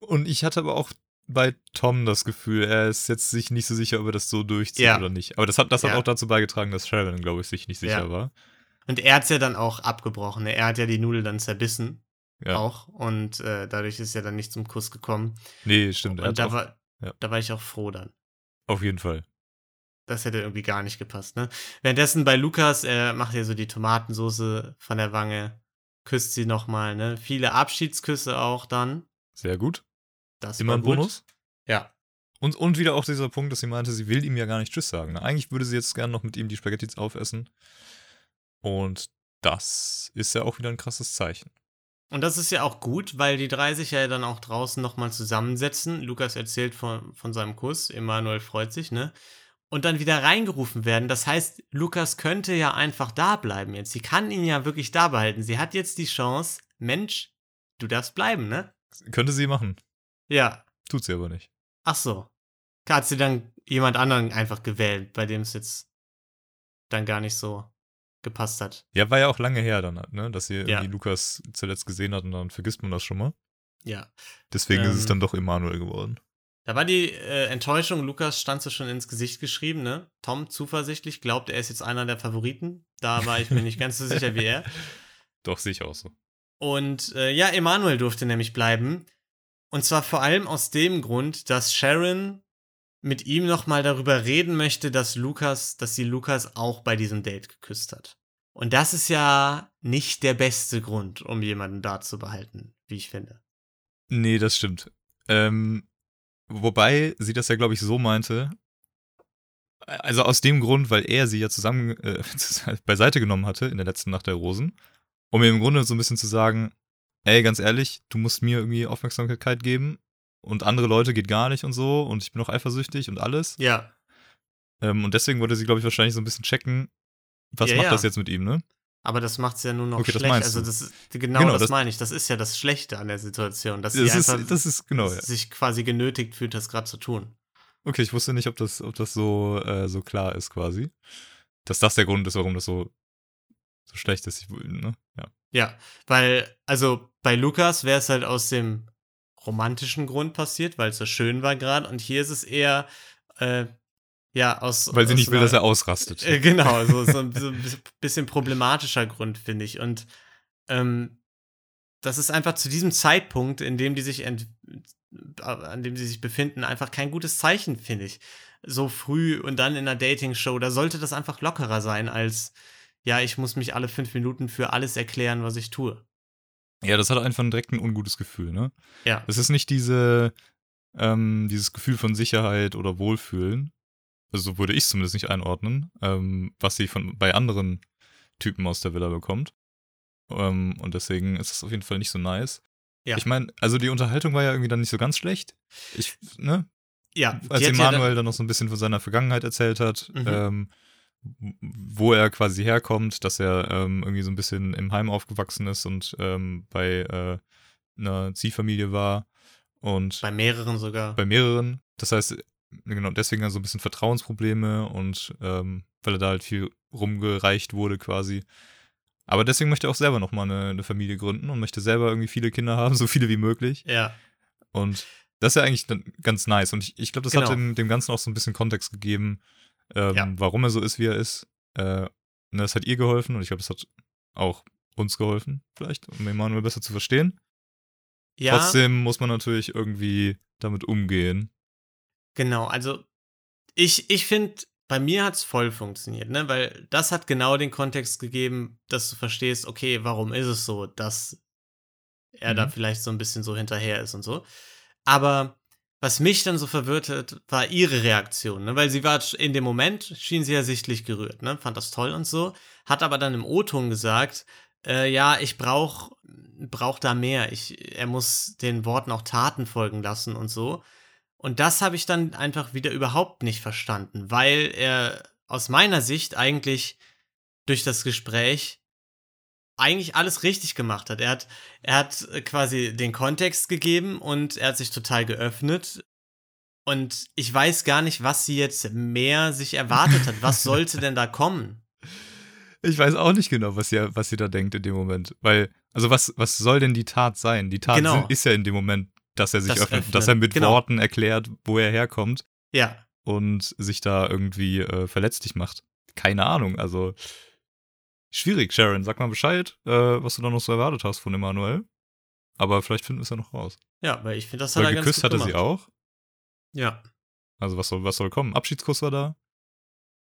Und ich hatte aber auch bei Tom das Gefühl, er ist jetzt sich nicht so sicher, ob er das so durchzieht Ja. oder nicht. Aber das hat, das hat Ja. auch dazu beigetragen, dass Sharon, glaube ich, sich nicht sicher Ja. war. und er hat's ja dann auch abgebrochen, ne? er hat ja die Nudel dann zerbissen Ja. auch und äh, dadurch ist er dann nicht zum Kuss gekommen. Nee, stimmt. Und da auch, war, ja. da war ich auch froh dann. auf jeden Fall. Das hätte irgendwie gar nicht gepasst, ne? Währenddessen bei Lukas, er macht ja so die Tomatensoße von der Wange, küsst sie nochmal, ne? Viele Abschiedsküsse auch dann. Sehr gut. Das Immer ein gut. Bonus. Ja. Und, und wieder auch dieser Punkt, dass sie meinte, sie will ihm ja gar nicht Tschüss sagen. Ne? Eigentlich würde sie jetzt gerne noch mit ihm die Spaghettis aufessen. Und das ist ja auch wieder ein krasses Zeichen. Und das ist ja auch gut, weil die drei sich ja dann auch draußen nochmal zusammensetzen. Lukas erzählt von, von seinem Kuss, Emanuel freut sich, ne? Und dann wieder reingerufen werden. Das heißt, Lukas könnte ja einfach da bleiben jetzt. Sie kann ihn ja wirklich da behalten. Sie hat jetzt die Chance, Mensch, du darfst bleiben, ne? Könnte sie machen. Ja. Tut sie aber nicht. Ach so. Hat sie dann jemand anderen einfach gewählt, bei dem es jetzt dann gar nicht so gepasst hat. Ja, war ja auch lange her dann, ne? Dass sie Ja. Lukas zuletzt gesehen hat und dann vergisst man das schon mal. Ja. Deswegen ist es Ähm. dann doch Emanuel geworden. Da war die äh, Enttäuschung, Lukas stand so schon ins Gesicht geschrieben, ne? Tom zuversichtlich, glaubt, er ist jetzt einer der Favoriten. Da war ich mir nicht ganz so sicher wie er. Doch, sehe ich auch so. Und äh, ja, Emanuel durfte nämlich bleiben. Und zwar vor allem aus dem Grund, dass Sharon mit ihm nochmal darüber reden möchte, dass Lukas, dass sie Lukas auch bei diesem Date geküsst hat. Und das ist ja nicht der beste Grund, um jemanden da zu behalten, wie ich finde. Nee, das stimmt. Ähm, wobei sie das ja, glaube ich, so meinte. Also aus dem Grund, weil er sie ja zusammen äh, beiseite genommen hatte in der letzten Nacht der Rosen, um ihr im Grunde so ein bisschen zu sagen, ey, ganz ehrlich, du musst mir irgendwie Aufmerksamkeit geben und andere Leute geht gar nicht und so und ich bin auch eifersüchtig und alles. Ja, Ähm, und deswegen wollte sie, glaube ich, wahrscheinlich so ein bisschen checken, was Ja, macht ja. das jetzt mit ihm, ne? aber das macht's ja nur noch Okay, das schlecht. meinst Also das ist, genau, Genau, das, das- meine ich. Das ist ja das Schlechte an der Situation, dass Das sie ist, einfach das ist, genau, ja. sich quasi genötigt fühlt, das gerade zu tun. Okay, ich wusste nicht, ob das, ob das so, äh, so klar ist quasi. Dass das der Grund ist, warum das so, so schlecht ist. Ich, ne? Ja. Ja, weil, also bei Lukas wäre es halt aus dem romantischen Grund passiert, weil es so schön war gerade. Und hier ist es eher, äh, ja, aus. Weil sie aus nicht will, einer- dass er ausrastet. Äh, genau, so, so, ein- so ein bisschen problematischer Grund, finde ich. Und ähm, das ist einfach zu diesem Zeitpunkt, in dem die sich ent an dem sie sich befinden, einfach kein gutes Zeichen, finde ich. So früh und dann in einer Dating-Show, da sollte das einfach lockerer sein, als ja, ich muss mich alle fünf Minuten für alles erklären, was ich tue. Ja, das hat einfach direkt ein ungutes Gefühl, ne? Ja. Es ist nicht diese, ähm, dieses Gefühl von Sicherheit oder Wohlfühlen. Also so würde ich es zumindest nicht einordnen, ähm, was sie von, bei anderen Typen aus der Villa bekommt. Ähm, und deswegen ist es auf jeden Fall nicht so nice. Ja. Ich meine, also die Unterhaltung war ja irgendwie dann nicht so ganz schlecht. Ich, ne? Ja, als hat ja Emanuel dann noch so ein bisschen von seiner Vergangenheit erzählt hat, Mhm. ähm, wo er quasi herkommt, dass er ähm, irgendwie so ein bisschen im Heim aufgewachsen ist und ähm, bei äh, einer Ziehfamilie war und bei mehreren sogar. bei mehreren. Das heißt, genau, deswegen so ein bisschen Vertrauensprobleme und ähm, weil er da halt viel rumgereicht wurde quasi. Aber deswegen möchte er auch selber nochmal eine, eine Familie gründen und möchte selber irgendwie viele Kinder haben, so viele wie möglich. ja, Und das ist ja eigentlich ganz nice. Und ich, ich glaube, das Genau. hat dem, dem Ganzen auch so ein bisschen Kontext gegeben, ähm, Ja. warum er so ist, wie er ist. Äh, ne, das hat ihr geholfen und ich glaube, das hat auch uns geholfen, vielleicht, um Emanuel besser zu verstehen. ja Trotzdem muss man natürlich irgendwie damit umgehen. genau. Also ich, ich finde, bei mir hat es voll funktioniert, ne? Weil das hat genau den Kontext gegeben, dass du verstehst, okay, warum ist es so, dass er da Mhm. vielleicht so ein bisschen so hinterher ist und so. Aber was mich dann so verwirrt hat, war ihre Reaktion, ne? Weil sie war in dem Moment, schien sie ja sichtlich gerührt, ne? Fand das toll und so, hat aber dann im O-Ton gesagt, äh, ja, ich brauch, brauch da mehr. Ich, er muss den Worten auch Taten folgen lassen und so. Und das habe ich dann einfach wieder überhaupt nicht verstanden, weil er aus meiner Sicht eigentlich durch das Gespräch eigentlich alles richtig gemacht hat. Er hat, er hat äh, quasi den Kontext gegeben und er hat sich total geöffnet. Und ich weiß gar nicht, was sie jetzt mehr sich erwartet hat. Was sollte denn da kommen? Ich weiß auch nicht genau, was sie, was sie da denkt in dem Moment. Weil, also was, was soll denn die Tat sein? Die Tat Genau. ist ja in dem Moment, dass er sich Das öffnet, Öffnen, dass er mit genau. Worten erklärt, wo er herkommt Ja, und sich da irgendwie äh, verletzlich macht. Keine Ahnung, also schwierig, Sharon. Sag mal Bescheid, äh, was du da noch so erwartet hast von Emanuel. Aber vielleicht finden wir es ja noch raus. ja, weil ich finde, das hat Weil er ganz geküsst gut hatte sie gemacht. auch. Ja, Also was soll, was soll kommen? Abschiedskuss war da.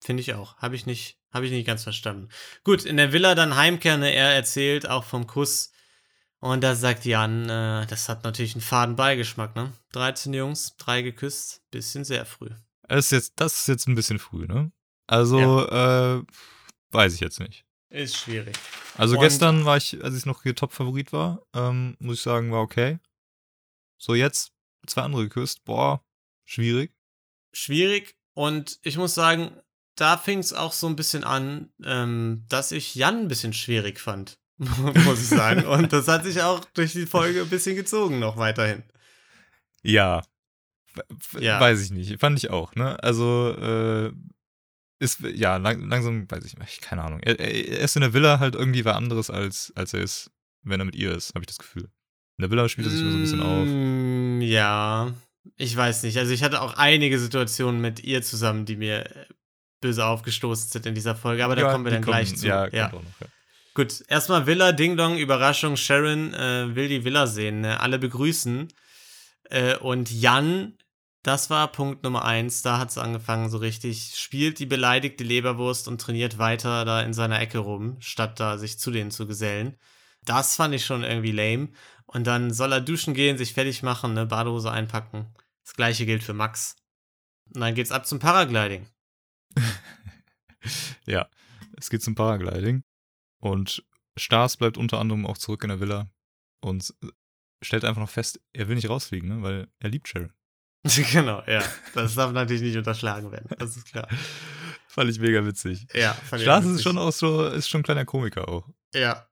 finde ich auch. Habe ich nicht, habe ich nicht ganz verstanden. Gut, in der Villa dann Heimkehr, ne, er erzählt auch vom Kuss. Und da sagt Jan, äh, das hat natürlich einen faden Beigeschmack, ne? 13 Jungs, drei geküsst, bisschen sehr früh. Das ist jetzt, das ist jetzt ein bisschen früh, ne? Also, äh, weiß ich jetzt nicht. Ist schwierig. Also Und- gestern war ich, als ich noch hier Top-Favorit war, ähm, muss ich sagen, war okay. So jetzt zwei andere geküsst, boah, schwierig. Schwierig. Und ich muss sagen, da fing es auch so ein bisschen an, ähm, dass ich Jan ein bisschen schwierig fand, muss ich sagen. Und das hat sich auch durch die Folge ein bisschen gezogen noch weiterhin. Ja. Ja. Weiß ich nicht. Fand ich auch, ne? Also, äh, ist, ja, lang, langsam, weiß ich nicht, keine Ahnung. Er, er ist in der Villa halt irgendwie was anderes, als, als er ist, wenn er mit ihr ist, habe ich das Gefühl. In der Villa spielt er sich immer so ein bisschen auf. Mm, Ja, ich weiß nicht. Also ich hatte auch einige Situationen mit ihr zusammen, die mir äh, böse aufgestoßen sind in dieser Folge, aber da Ja, kommen wir dann kommen- gleich zu. Ja, ja. noch, ja. Gut, erstmal Villa, Ding Dong, Überraschung, Sharon äh, will die Villa sehen, ne? alle begrüßen. Äh, und Jan, das war Punkt Nummer eins, da hat es angefangen so richtig, spielt die beleidigte Leberwurst und trainiert weiter da in seiner Ecke rum, statt da sich zu denen zu gesellen. Das fand ich schon irgendwie lame. Und dann soll er duschen gehen, sich fertig machen, ne, Badehose einpacken. Das gleiche gilt für Max. Und dann geht's ab zum Paragliding. Ja, es geht zum Paragliding. Und Stars bleibt unter anderem auch zurück in der Villa und stellt einfach noch fest, er will nicht rausfliegen, ne? weil er liebt Sharon. genau, ja. Das darf natürlich nicht unterschlagen werden. Das ist klar. Fand ich mega witzig. Ja, fand Stars witzig. ist schon auch so, ist schon ein kleiner Komiker auch. Ja,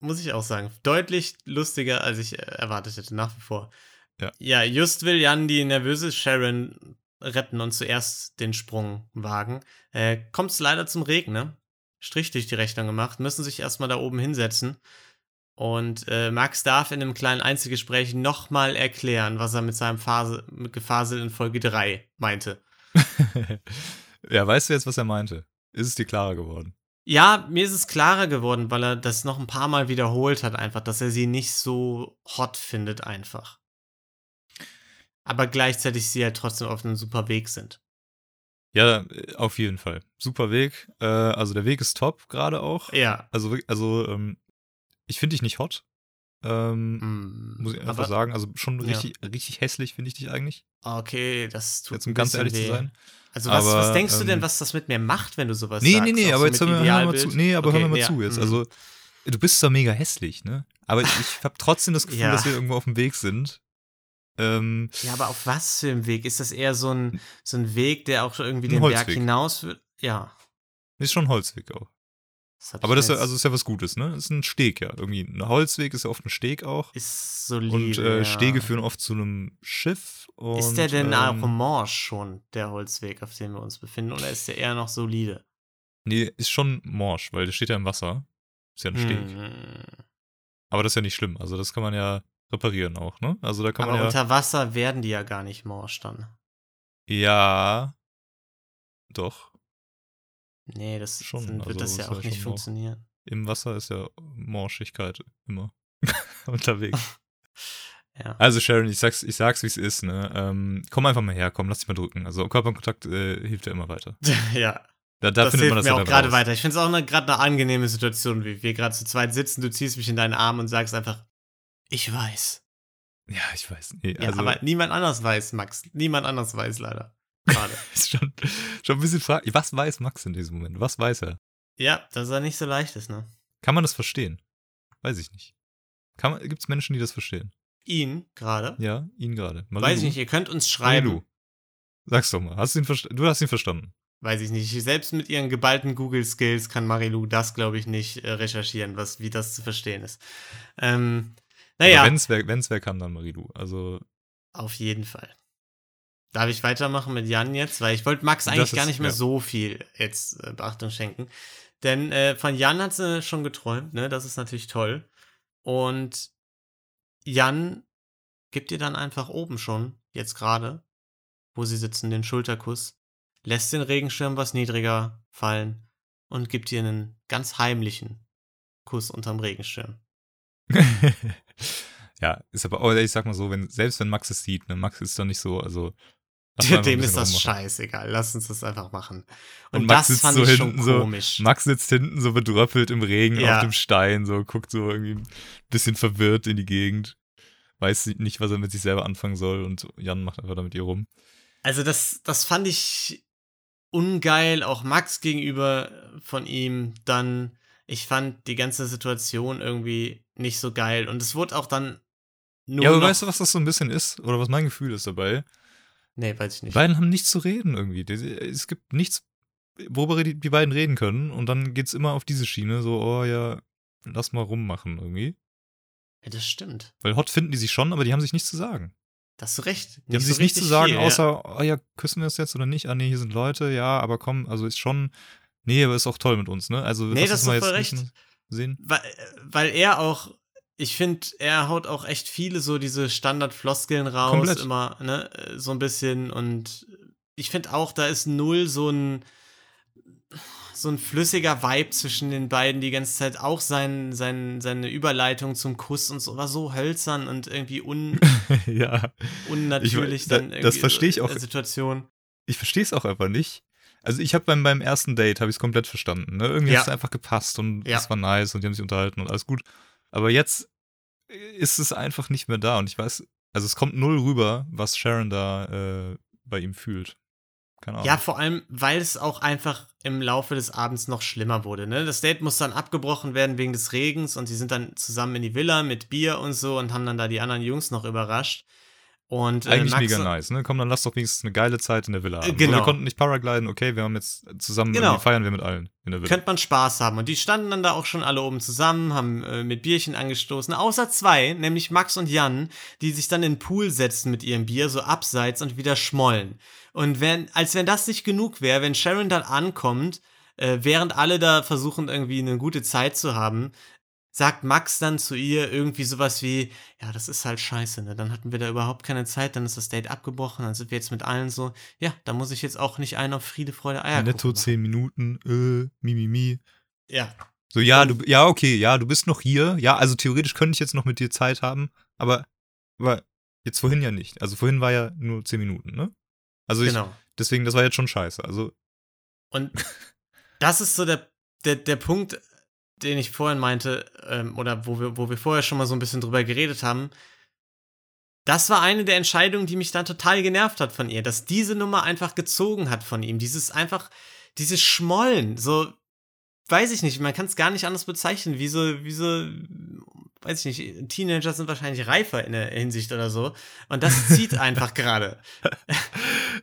muss ich auch sagen. Deutlich lustiger, als ich erwartet hätte, nach wie vor. Ja. ja, just will Jan die nervöse Sharon retten und zuerst den Sprung wagen. Äh, Kommt es leider zum Regen, ne? Strich durch die Rechnung gemacht, müssen sich erstmal da oben hinsetzen. Und äh, Max darf in einem kleinen Einzelgespräch nochmal erklären, was er mit seinem Phase, mit Gefasel in Folge 3 meinte. ja, weißt du jetzt, was er meinte? Ist es dir klarer geworden? Ja, mir ist es klarer geworden, weil er das noch ein paar Mal wiederholt hat, einfach, dass er sie nicht so hot findet, einfach. Aber gleichzeitig sie halt trotzdem auf einem super Weg sind. Ja, auf jeden Fall. Super Weg. Äh, also der Weg ist top, gerade auch. Ja. Also, also ähm, ich finde dich nicht hot. Ähm, Mm, muss ich einfach aber- sagen. Also schon Ja. richtig, richtig hässlich finde ich dich eigentlich. Okay, das tut Jetzt um ganz ehrlich weh. zu sein. Also was, Aber, was denkst du denn, ähm, was das mit mir macht, wenn du sowas Nee, sagst? nee, nee, Auch aber jetzt hör mit mir, hör mir mal zu. Nee, aber Okay, hör mir mal ja, zu jetzt. mm. Also, du bist zwar mega hässlich, ne? Aber ich, ich habe trotzdem das Gefühl, Ja. dass wir irgendwo auf dem Weg sind. Ähm, Ja, aber auf was für einem Weg? Ist das eher so ein, so ein Weg, der auch irgendwie den Berg Holzweg. hinaus wird? Ja. ist schon ein Holzweg auch. Das Aber das ist, ja- also ist ja was Gutes, ne? Ist ein Steg ja. Irgendwie ein Holzweg ist ja oft ein Steg auch. ist solide. Und äh. Stege führen oft zu einem Schiff. Und, Ist der denn ähm, auch morsch schon, der Holzweg, auf dem wir uns befinden, oder ist der eher noch solide? Nee, ist schon morsch, weil der steht ja im Wasser. Ist ja ein Steg. Hm. Aber das ist ja nicht schlimm. Also das kann man ja reparieren auch, ne? Also da kann Aber man ja. unter Wasser werden die ja gar nicht morsch dann. Ja. Doch. Nee, das Schon, dann wird also das ja auch ja nicht funktionieren. Im Wasser ist ja Morschigkeit immer unterwegs. Ja. Also Sharon, ich sag's, ich sag's, wie es ist, ne? Ähm, komm einfach mal her, komm, lass dich mal drücken. Also Körperkontakt äh, hilft ja immer weiter. ja, Da, da das findet hilft man das mir ja auch gerade weiter. Ich finde es auch eine- gerade eine angenehme Situation, wie wir gerade zu zweit sitzen. Du ziehst mich in deinen Arm und sagst einfach, ich weiß. Ja, ich weiß. Nee, Ja, also aber niemand anders weiß, Max. Niemand anders weiß leider. Gerade. ist schon, schon ein bisschen fraglich. Was weiß Max in diesem Moment? Was weiß er? ja, dass er nicht so leicht ist, ne? Kann man das verstehen? Weiß ich nicht. Gibt es Menschen, die das verstehen? Ihn gerade. Ja, ihn gerade. Weiß ich nicht, ihr könnt uns schreiben. Marilu. Sag's doch mal. Hast du, ihn du hast ihn verstanden. Weiß ich nicht. Selbst mit ihren geballten Google-Skills kann Marilu das, glaube ich, nicht äh, recherchieren, was, wie das zu verstehen ist. Ähm, naja, Wenn es wer, wenn's wer kann, dann Marilu. Also, auf jeden Fall. Darf ich weitermachen mit Jan jetzt? Weil ich wollte Max eigentlich gar ist- nicht mehr ja. so viel jetzt äh, Beachtung schenken. Denn äh, von Jan hat sie schon geträumt, ne? Das ist natürlich toll. Und Jan gibt ihr dann einfach oben schon, jetzt gerade, wo sie sitzen, den Schulterkuss, lässt den Regenschirm was niedriger fallen und gibt ihr einen ganz heimlichen Kuss unterm Regenschirm. ja, ist aber, oh, ich sag mal so, wenn, selbst wenn Max es sieht, ne, Max ist doch nicht so, also. Dem ist das rummachen. scheißegal. Lass uns das einfach machen. Und, Und Max das sitzt fand so ich schon hinten so- komisch. Max sitzt hinten so bedröppelt im Regen Ja. auf dem Stein, so guckt so irgendwie ein bisschen verwirrt in die Gegend. Weiß nicht, was er mit sich selber anfangen soll und Jan macht einfach da mit ihr rum. Also das, das fand ich ungeil, auch Max gegenüber von ihm. Dann, ich fand die ganze Situation irgendwie nicht so geil. Und es wurde auch dann nur ja, aber weißt du, was das so ein bisschen ist? Oder was mein Gefühl ist dabei? Nee, weiß ich Die nicht. beiden haben nichts zu reden irgendwie. Die- Es gibt nichts, worüber die, die beiden reden können. Und dann geht's immer auf diese Schiene, so, oh ja, lass mal rummachen irgendwie. Ja, das stimmt. Weil hot finden die sich schon, aber die haben sich nichts zu sagen. Da hast du recht. Die haben so sich nicht zu sagen, viel, ja. außer, oh ja, küssen wir uns jetzt oder nicht? Ah, nee, hier sind Leute, ja, aber komm, also ist schon, nee, aber ist auch toll mit uns, ne? Also, Nee, das mal ist voll jetzt recht. sehen. weil, weil er auch, ich finde, er haut auch echt viele so diese Standard-Floskeln raus, Komplett. immer, ne, äh, so ein bisschen und ich finde auch, da ist null so ein so ein flüssiger Vibe zwischen den beiden die ganze Zeit, auch sein, sein, seine Überleitung zum Kuss und so war so hölzern und irgendwie un, ja. unnatürlich Ich da- dann irgendwie das verstehe ich so auch. der Situation. Ich verstehe es auch einfach nicht. Also ich habe beim, beim ersten Date, habe ich es komplett verstanden. Ne? Irgendwie Ja. hat es einfach gepasst und Ja. es war nice und die haben sich unterhalten und alles gut. Aber jetzt ist es einfach nicht mehr da und ich weiß, also es kommt null rüber, was Sharon da äh, bei ihm fühlt. Keine Ahnung. Ja, vor allem, weil es auch einfach im Laufe des Abends noch schlimmer wurde. Ne? Das Date muss dann abgebrochen werden wegen des Regens und sie sind dann zusammen in die Villa mit Bier und so und haben dann da die anderen Jungs noch überrascht. Und äh, Eigentlich Max mega nice, ne? Komm, dann lass doch wenigstens eine geile Zeit in der Villa haben. Äh, So, genau. wir konnten nicht Paragliden, okay, wir haben jetzt zusammen Genau. feiern wir mit allen in der Villa. könnte man Spaß haben. Und die standen dann da auch schon alle oben zusammen, haben äh, mit Bierchen angestoßen. Außer zwei, nämlich Max und Jan, die sich dann in den Pool setzen mit ihrem Bier, so abseits und wieder schmollen. Und wenn, als wenn das nicht genug wäre, wenn Sharon dann ankommt, äh, während alle da versuchen, irgendwie eine gute Zeit zu haben, sagt Max dann zu ihr irgendwie sowas wie, ja, das ist halt scheiße, ne? Dann hatten wir da überhaupt keine Zeit, dann ist das Date abgebrochen, dann sind wir jetzt mit allen so, ja, da muss ich jetzt auch nicht einen auf Friede, Freude, Eier Netto zehn Minuten, äh, mi, mi, mi. Ja, So, ja, du, ja, okay, ja, du bist noch hier. Ja, also theoretisch könnte ich jetzt noch mit dir Zeit haben, aber, aber jetzt vorhin ja nicht. Also vorhin war ja nur zehn Minuten, ne? Also ich, genau. deswegen, das war jetzt schon scheiße. Also, Und das ist so der, der, der Punkt, den ich vorhin meinte, ähm, oder wo wir, wo wir vorher schon mal so ein bisschen drüber geredet haben. Das war eine der Entscheidungen, die mich dann total genervt hat von ihr, dass diese Nummer einfach gezogen hat von ihm. Dieses einfach, dieses Schmollen, so, weiß ich nicht, man kann es gar nicht anders bezeichnen, wie so, wie so, weiß ich nicht, Teenager sind wahrscheinlich reifer in der Hinsicht oder so. Und das zieht einfach gerade.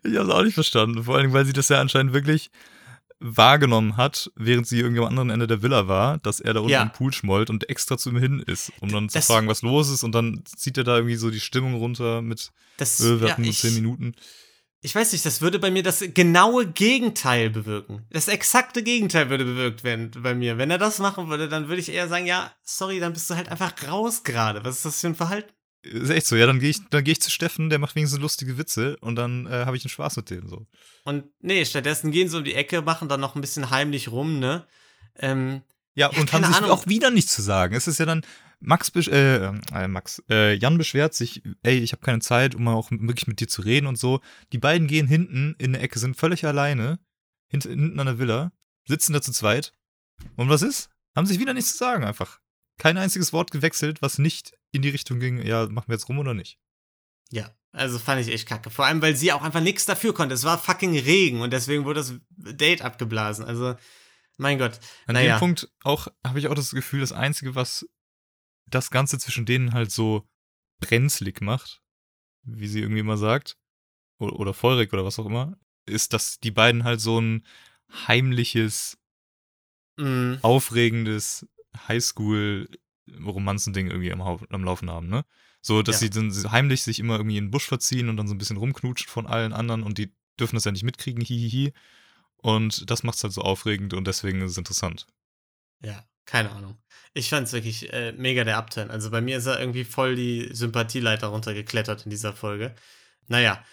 ich habe es auch nicht verstanden. Vor allem, weil sie das ja anscheinend wirklich wahrgenommen hat, während sie irgendwie am anderen Ende der Villa war, dass er da unten Ja. im Pool schmollt und extra zu ihm hin ist, um dann Das- zu fragen, was los ist. Und dann zieht er da irgendwie so die Stimmung runter mit, Das, äh, wir ja, hatten nur ich- zehn Minuten. Ich weiß nicht, das würde bei mir das genaue Gegenteil bewirken. Das exakte Gegenteil würde bewirkt werden bei mir. Wenn er das machen würde, dann würde ich eher sagen, ja, sorry, dann bist du halt einfach raus gerade. Was ist das für ein Verhalten? Ist echt so, ja, dann gehe ich, dann geh ich zu Steffen, der macht wenigstens lustige Witze und dann äh, habe ich einen Spaß mit dem so. Und nee, stattdessen gehen sie um die Ecke, machen dann noch ein bisschen heimlich rum, ne? Ähm, Ja, Ja, und haben sich Ahnung. auch wieder nichts zu sagen. Es ist ja dann, Max, äh, äh, Max, äh, Jan beschwert sich, ey, ich habe keine Zeit, um mal auch wirklich mit dir zu reden und so. Die beiden gehen hinten in der Ecke, sind völlig alleine, hint, hinten an der Villa, sitzen da zu zweit. Und was ist? Haben sich wieder nichts zu sagen, einfach. Kein einziges Wort gewechselt, was nicht in die Richtung ging, ja, machen wir jetzt rum oder nicht. ja, also fand ich echt kacke. Vor allem, weil sie auch einfach nichts dafür konnte. Es war fucking Regen und deswegen wurde das Date abgeblasen. Also, mein Gott. An Naja. dem Punkt auch habe ich auch das Gefühl, das Einzige, was das Ganze zwischen denen halt so brenzlig macht, wie sie irgendwie immer sagt, oder, oder feurig oder was auch immer, ist, dass die beiden halt so ein heimliches, Mm, aufregendes Highschool-Romanzending irgendwie am, am Laufen haben, ne? So, dass Ja. sie dann heimlich sich immer irgendwie in den Busch verziehen und dann so ein bisschen rumknutschen von allen anderen und die dürfen das ja nicht mitkriegen, hihihi. Und das macht's halt so aufregend und deswegen ist es interessant. Ja, keine Ahnung. Ich fand es wirklich äh, mega der Upturn. Also bei mir ist er irgendwie voll die Sympathieleiter runtergeklettert in dieser Folge. Naja,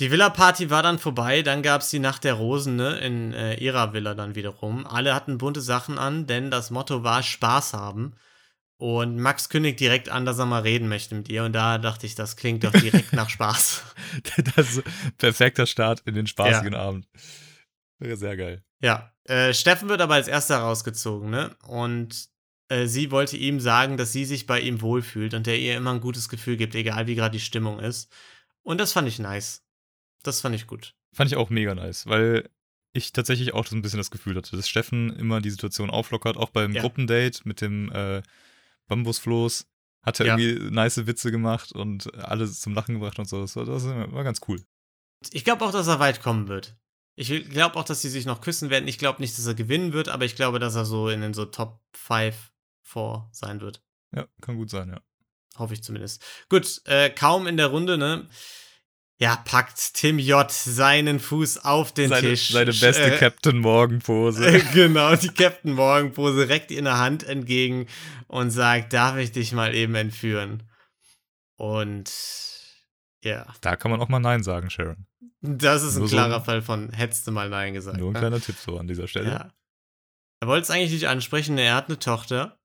die Villa-Party war dann vorbei, dann gab es die Nacht der Rosen, ne, in äh, ihrer Villa dann wiederum. Alle hatten bunte Sachen an, denn das Motto war Spaß haben. Und Max kündigt direkt an, dass er mal reden möchte mit ihr. Und da dachte ich, das klingt doch direkt nach Spaß. Das ist ein perfekter Start in den spaßigen Abend. Wäre sehr geil. Ja, äh, Steffen wird aber als erster rausgezogen, ne? Und äh, sie wollte ihm sagen, dass sie sich bei ihm wohlfühlt und der ihr immer ein gutes Gefühl gibt, egal wie gerade die Stimmung ist. Und das fand ich nice. Das fand ich gut. Fand ich auch mega nice, weil ich tatsächlich auch so ein bisschen das Gefühl hatte, dass Steffen immer die Situation auflockert, auch beim Ja. Gruppendate mit dem äh, Bambusfloß. Hat er Ja. irgendwie nice Witze gemacht und alle zum Lachen gebracht und so. Das war, das war ganz cool. Ich glaube auch, dass er weit kommen wird. Ich glaube auch, dass sie sich noch küssen werden. Ich glaube nicht, dass er gewinnen wird, aber ich glaube, dass er so in den so Top 5 vor sein wird. Ja, kann gut sein, ja. Hoffe ich zumindest. Gut, äh, kaum in der Runde, ne? Ja, packt Tim J. seinen Fuß auf den Seine, Tisch. seine beste Äh, Captain Morgan Pose. äh, genau, die Captain Morgan Pose reckt ihr eine Hand entgegen und sagt, darf ich dich mal eben entführen? Und ja, Da kann man auch mal Nein sagen, Sharon. das ist ein Nur so klarer ein- Fall von hättest du mal Nein gesagt. Nur ein ne? kleiner Tipp so an dieser Stelle. Ja. Er wollte es eigentlich nicht ansprechen, er hat eine Tochter.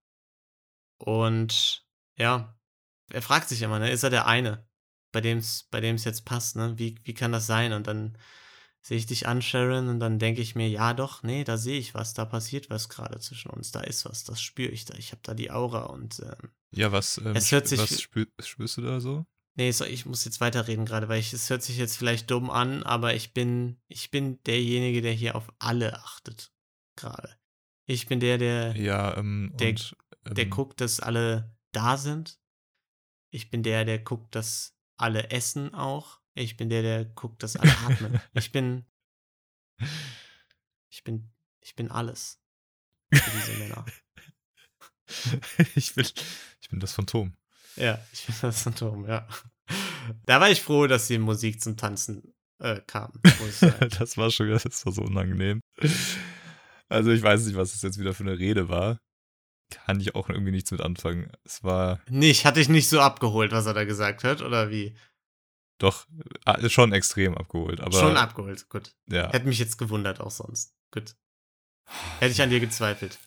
Und ja, er fragt sich immer, ne, ist er der eine, bei dem es bei dem's jetzt passt, ne? Wie, wie kann das sein? Und dann sehe ich dich an, Sharon, und dann denke ich mir, ja doch, nee, da sehe ich was, da passiert was gerade zwischen uns, da ist was, das spüre ich da, ich habe da die Aura und ähm, Ja, was, ähm, Es hört sich- was spür, spürst du da so? Nee, so, ich muss jetzt weiterreden gerade, weil ich, es hört sich jetzt vielleicht dumm an, aber ich bin, ich bin derjenige, der hier auf alle achtet. Gerade. Ich bin der, der, Ja, ähm, Der- und, ähm, der guckt, dass alle da sind. Ich bin der, der guckt, dass alle essen auch. Ich bin der, der guckt, dass alle atmen. Ich bin, ich bin, ich bin alles. Für diese Männer. ich, bin, ich bin das Phantom. Ja, ich bin das Phantom, ja. Da war ich froh, dass die Musik zum Tanzen äh, kam, das war schon, das war so unangenehm. Also ich weiß nicht, was das jetzt wieder für eine Rede war. Kann ich auch irgendwie nichts mit anfangen. Es war Nicht, hatte ich nicht so abgeholt, was er da gesagt hat, oder wie? doch äh, schon extrem abgeholt. Aber Schon abgeholt, gut. ja. Hätte mich jetzt gewundert auch sonst. Gut. Hätte ich an dir gezweifelt.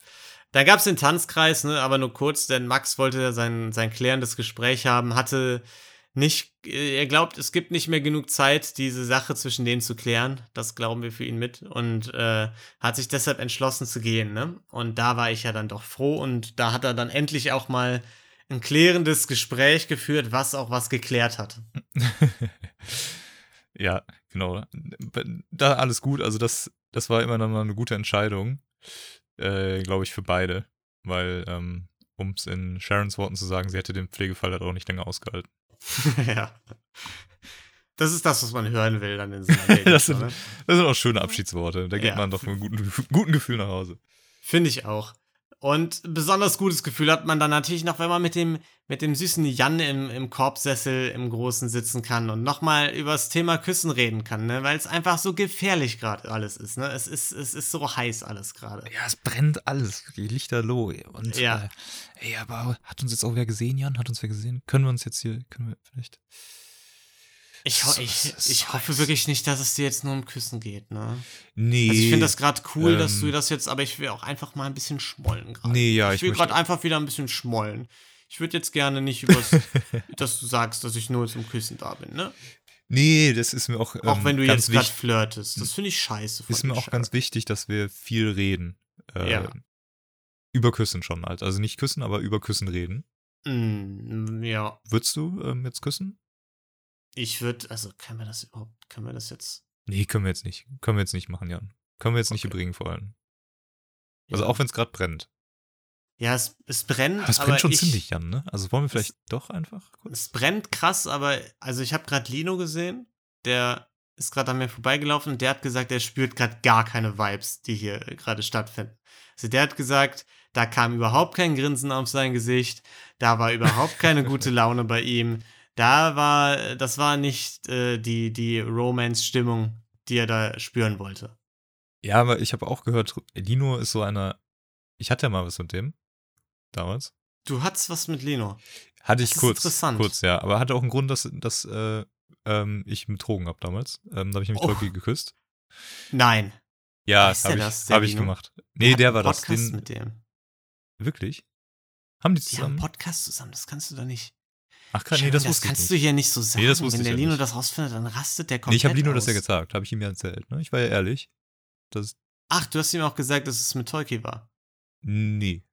Dann gab es den Tanzkreis, ne, aber nur kurz, denn Max wollte sein, sein klärendes Gespräch haben, hatte nicht, äh, er glaubt, es gibt nicht mehr genug Zeit, diese Sache zwischen denen zu klären. Das glauben wir für ihn mit. Und äh, hat sich deshalb entschlossen zu gehen, ne? Und da war ich ja dann doch froh und da hat er dann endlich auch mal ein klärendes Gespräch geführt, was auch was geklärt hat. ja, genau. Da alles gut. Also das, das war immer noch mal eine gute Entscheidung, äh, glaube ich, für beide. Weil, ähm, um es in Sharons Worten zu sagen, sie hätte den Pflegefall halt auch nicht länger ausgehalten. ja. Das ist das, was man hören will dann in so einer Das sind-? Das sind auch schöne Abschiedsworte. Da geht Ja. man doch mit einem guten, guten Gefühl nach Hause. Finde ich auch. Und besonders gutes Gefühl hat man dann natürlich noch, wenn man mit dem, mit dem süßen Jan im, im Korbsessel im Großen sitzen kann und nochmal über das Thema Küssen reden kann, ne? Weil es einfach so gefährlich gerade alles ist, ne? Es ist, es ist so heiß alles gerade. Ja, es brennt alles. Die Lichterloh. Und, Ja. Äh, ey, aber hat uns jetzt auch wer gesehen, Jan? Hat uns wer gesehen? Können wir uns jetzt hier, können wir vielleicht. Ich, ho ich, ich hoffe wirklich nicht, dass es dir jetzt nur um Küssen geht, ne? Nee. Also ich finde das gerade cool, dass ähm, du das jetzt, aber ich will auch einfach mal ein bisschen schmollen gerade. Nee, ja, ich ich will gerade einfach wieder ein bisschen schmollen. Ich würde jetzt gerne nicht übers, dass du sagst, dass ich nur zum Küssen da bin, ne? Nee, das ist mir auch. Auch ähm, wenn du ganz jetzt gerade flirtest. Das finde ich scheiße. Ist mir auch ganz Sharon. wichtig, dass wir viel reden. Äh, Ja. Über Küssen schon halt. Also nicht küssen, aber über Küssen reden. Mm, ja, Würdest du ähm, jetzt küssen? Ich würde, also können wir das überhaupt, können wir das jetzt? Nee, können wir jetzt nicht. Können wir jetzt nicht machen, Jan. Können wir jetzt nicht Okay. überbringen vor allem. Also ja. auch wenn es gerade brennt. Ja, es, es brennt. Aber es aber brennt schon ich, ziemlich, Jan, ne? Also wollen wir vielleicht doch einfach kurz? Es brennt krass, aber also ich habe gerade Lino gesehen, der ist gerade an mir vorbeigelaufen und der hat gesagt, er spürt gerade gar keine Vibes, die hier gerade stattfinden. Also der hat gesagt, da kam überhaupt kein Grinsen auf sein Gesicht, da war überhaupt keine gute Laune bei ihm. Da war, das war nicht äh, die, die Romance-Stimmung, die er da spüren wollte. Ja, aber ich habe auch gehört, Lino ist so einer. Ich hatte ja mal was mit dem. Damals. Du hattest was mit Lino. Hatte ich Das kurz. interessant. Kurz, ja. Aber hatte auch einen Grund, dass, dass äh, ähm, ich betrogen habe damals. Ähm, da habe ich nämlich Oh. Geküsst. Nein. Ja, habe ich, das, hab ich gemacht. Nee, der war einen das. Podcast mit dem. wirklich? Haben die Die haben zusammen? einen Podcast zusammen, das kannst du doch nicht. Ach, krass, nee, das das kannst nicht. du hier nicht so sagen. das wusste Wenn der ja Lino nicht. das rausfindet, dann rastet der Nee, komplett ich habe Lino das ja aus. gesagt. Habe ich ihm ja erzählt. Ne? Ich war ja ehrlich. Das, Ach, du hast ihm auch gesagt, dass es mit Tolki war. nee.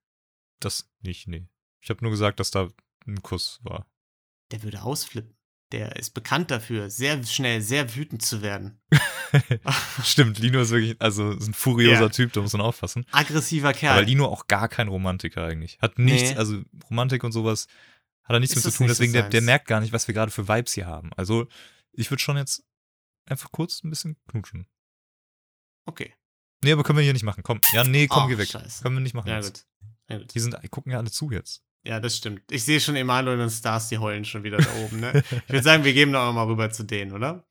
Das nicht, nee. Ich habe nur gesagt, dass da ein Kuss war. Der würde ausflippen. Der ist bekannt dafür, sehr schnell, sehr wütend zu werden. Stimmt, Lino ist wirklich, also ist ein furioser Ja. Typ, da muss man aufpassen. Aggressiver Kerl. Aber Lino auch gar kein Romantiker eigentlich. Hat nichts, Nee. also Romantik und sowas hat er nichts Ist mit zu tun, deswegen der, der merkt gar nicht, was wir gerade für Vibes hier haben. Also ich würde schon jetzt einfach kurz ein bisschen knutschen. okay. Nee, aber können wir hier nicht machen. Komm. Ja, nee, komm, Ach, geh weg. scheiße. Können wir nicht machen. Ja, jetzt. gut. Ja, gut. Die sind, gucken ja alle zu jetzt. Ja, das stimmt. Ich sehe schon Emanuel und Stars, die heulen schon wieder da oben, ne? Ich würde sagen, wir geben doch mal rüber zu denen, oder?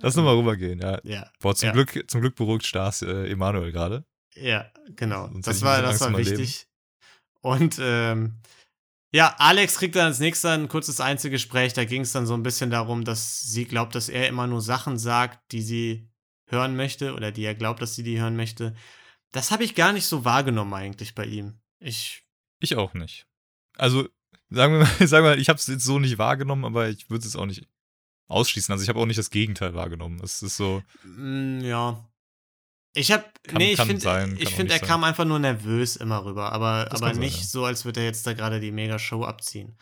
Lass nochmal rübergehen, ja. Ja. Boah, zum, Ja. Glück, zum Glück beruhigt Stars äh, Emanuel gerade. Ja, genau. Sonst das war, das war mein Leben. wichtig. Und ähm, ja, Alex kriegt dann als nächster ein kurzes Einzelgespräch. Da ging es dann so ein bisschen darum, dass sie glaubt, dass er immer nur Sachen sagt, die sie hören möchte oder die er glaubt, dass sie die hören möchte. Das habe ich gar nicht so wahrgenommen eigentlich bei ihm. Ich, Ich auch nicht. Also, sagen wir mal, sagen wir mal ich habe es jetzt so nicht wahrgenommen, aber ich würde es auch nicht ausschließen. Also, ich habe auch nicht das Gegenteil wahrgenommen. Es ist so, mm, ja. Ich habe, nee, ich finde, ich finde, nicht er sein. kam einfach nur nervös immer rüber, aber, Das aber kann sein, nicht ja. so, als würde er jetzt da gerade die Mega-Show abziehen.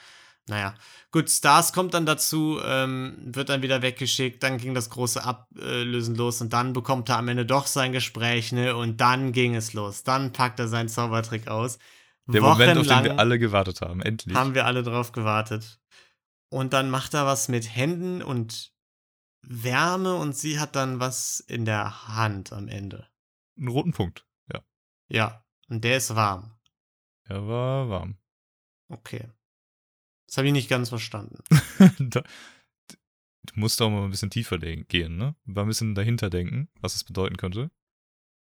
Naja, gut, Stars kommt dann dazu, ähm, wird dann wieder weggeschickt, dann ging das große Ablösen los und dann bekommt er am Ende doch sein Gespräch, ne, und dann ging es los. Dann packt er seinen Zaubertrick aus. der Moment, auf den Wochenlang wir alle gewartet haben. Endlich. haben wir alle drauf gewartet. Und dann macht er was mit Händen und Wärme und sie hat dann was in der Hand am Ende. Einen roten Punkt. Ja. Ja, und der ist warm. Er war warm. Okay. Das habe ich nicht ganz verstanden. da, du musst auch mal ein bisschen tiefer gehen, ne? Mal ein bisschen dahinter denken, was es bedeuten könnte.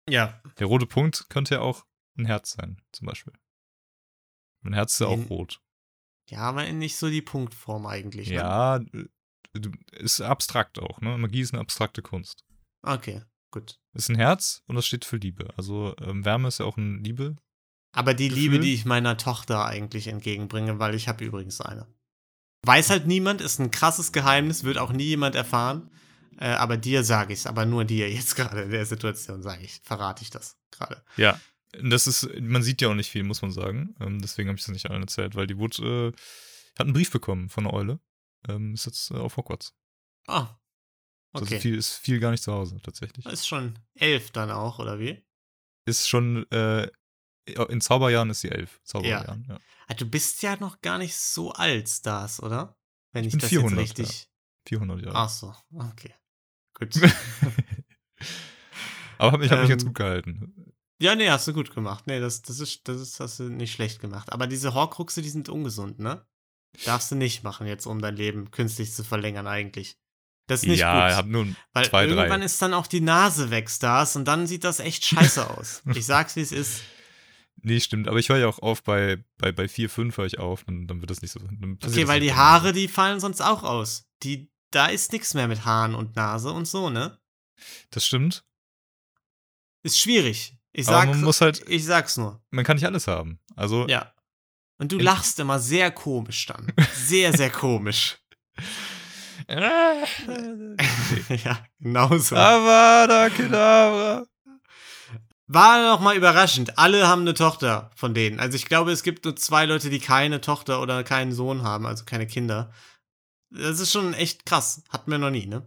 Ja. Der rote Punkt könnte ja auch ein Herz sein, zum Beispiel. Ein Herz ist ja auch rot. Ja, aber nicht so die Punktform eigentlich. Ne? Ja, ist abstrakt auch, ne? Magie ist eine abstrakte Kunst. Okay, gut. Ist ein Herz und das steht für Liebe. Also ähm, Wärme ist ja auch ein Liebe. Aber die Liebe, Gefühl? die ich meiner Tochter eigentlich entgegenbringe, weil ich habe übrigens eine. Weiß halt niemand, ist ein krasses Geheimnis, wird auch nie jemand erfahren. Äh, aber dir sage ich es, aber nur dir jetzt gerade in der Situation sage ich, verrate ich das gerade. Ja. Das ist, man sieht ja auch nicht viel, muss man sagen. Ähm, deswegen habe ich das nicht allen erzählt, weil die wurde, äh, hat einen Brief bekommen von der Eule. Ähm, ist jetzt äh, auf Hogwarts. Ah. Also Okay. viel, ist viel gar nicht zu Hause, tatsächlich. ist schon elf dann auch, oder wie? Ist schon, äh, in Zauberjahren ist sie elf. Zauberjahren, ja. Ah, du bist ja noch gar nicht so alt, Stars, oder? Wenn ich, bin das 400, jetzt richtig. 400 Jahre. Ach so, okay. Gut. Aber hab mich, hab mich Ähm, ganz gut gehalten. ja, nee, hast du gut gemacht. Nee, das, das, ist, das ist, hast du nicht schlecht gemacht. Aber diese Horcruxe, die sind ungesund, ne? Darfst du nicht machen, jetzt um dein Leben künstlich zu verlängern, eigentlich. Das ist nicht ja, gut. hab nur Weil zwei, irgendwann drei. ist dann auch die Nase weg, Stars, und dann sieht das echt scheiße aus. Ich sag's, wie es ist. Nee, stimmt. Aber ich höre ja auch auf bei, bei, bei 4, 5 höre ich auf. Dann, dann wird das nicht so. Okay, weil die mehr. Haare, die fallen sonst auch aus. Die, da ist nichts mehr mit Haaren und Nase und so, ne? Das stimmt. Ist schwierig. Ich muss halt- ich sag's nur. Man kann nicht alles haben. Also, Ja. Und du lachst immer sehr komisch dann. Sehr, sehr komisch. ja, genau so. Avada Kedavra. War noch mal überraschend. Alle haben eine Tochter von denen. Also ich glaube, es gibt nur zwei Leute, die keine Tochter oder keinen Sohn haben, also keine Kinder. Das ist schon echt krass. Hatten wir noch nie, ne?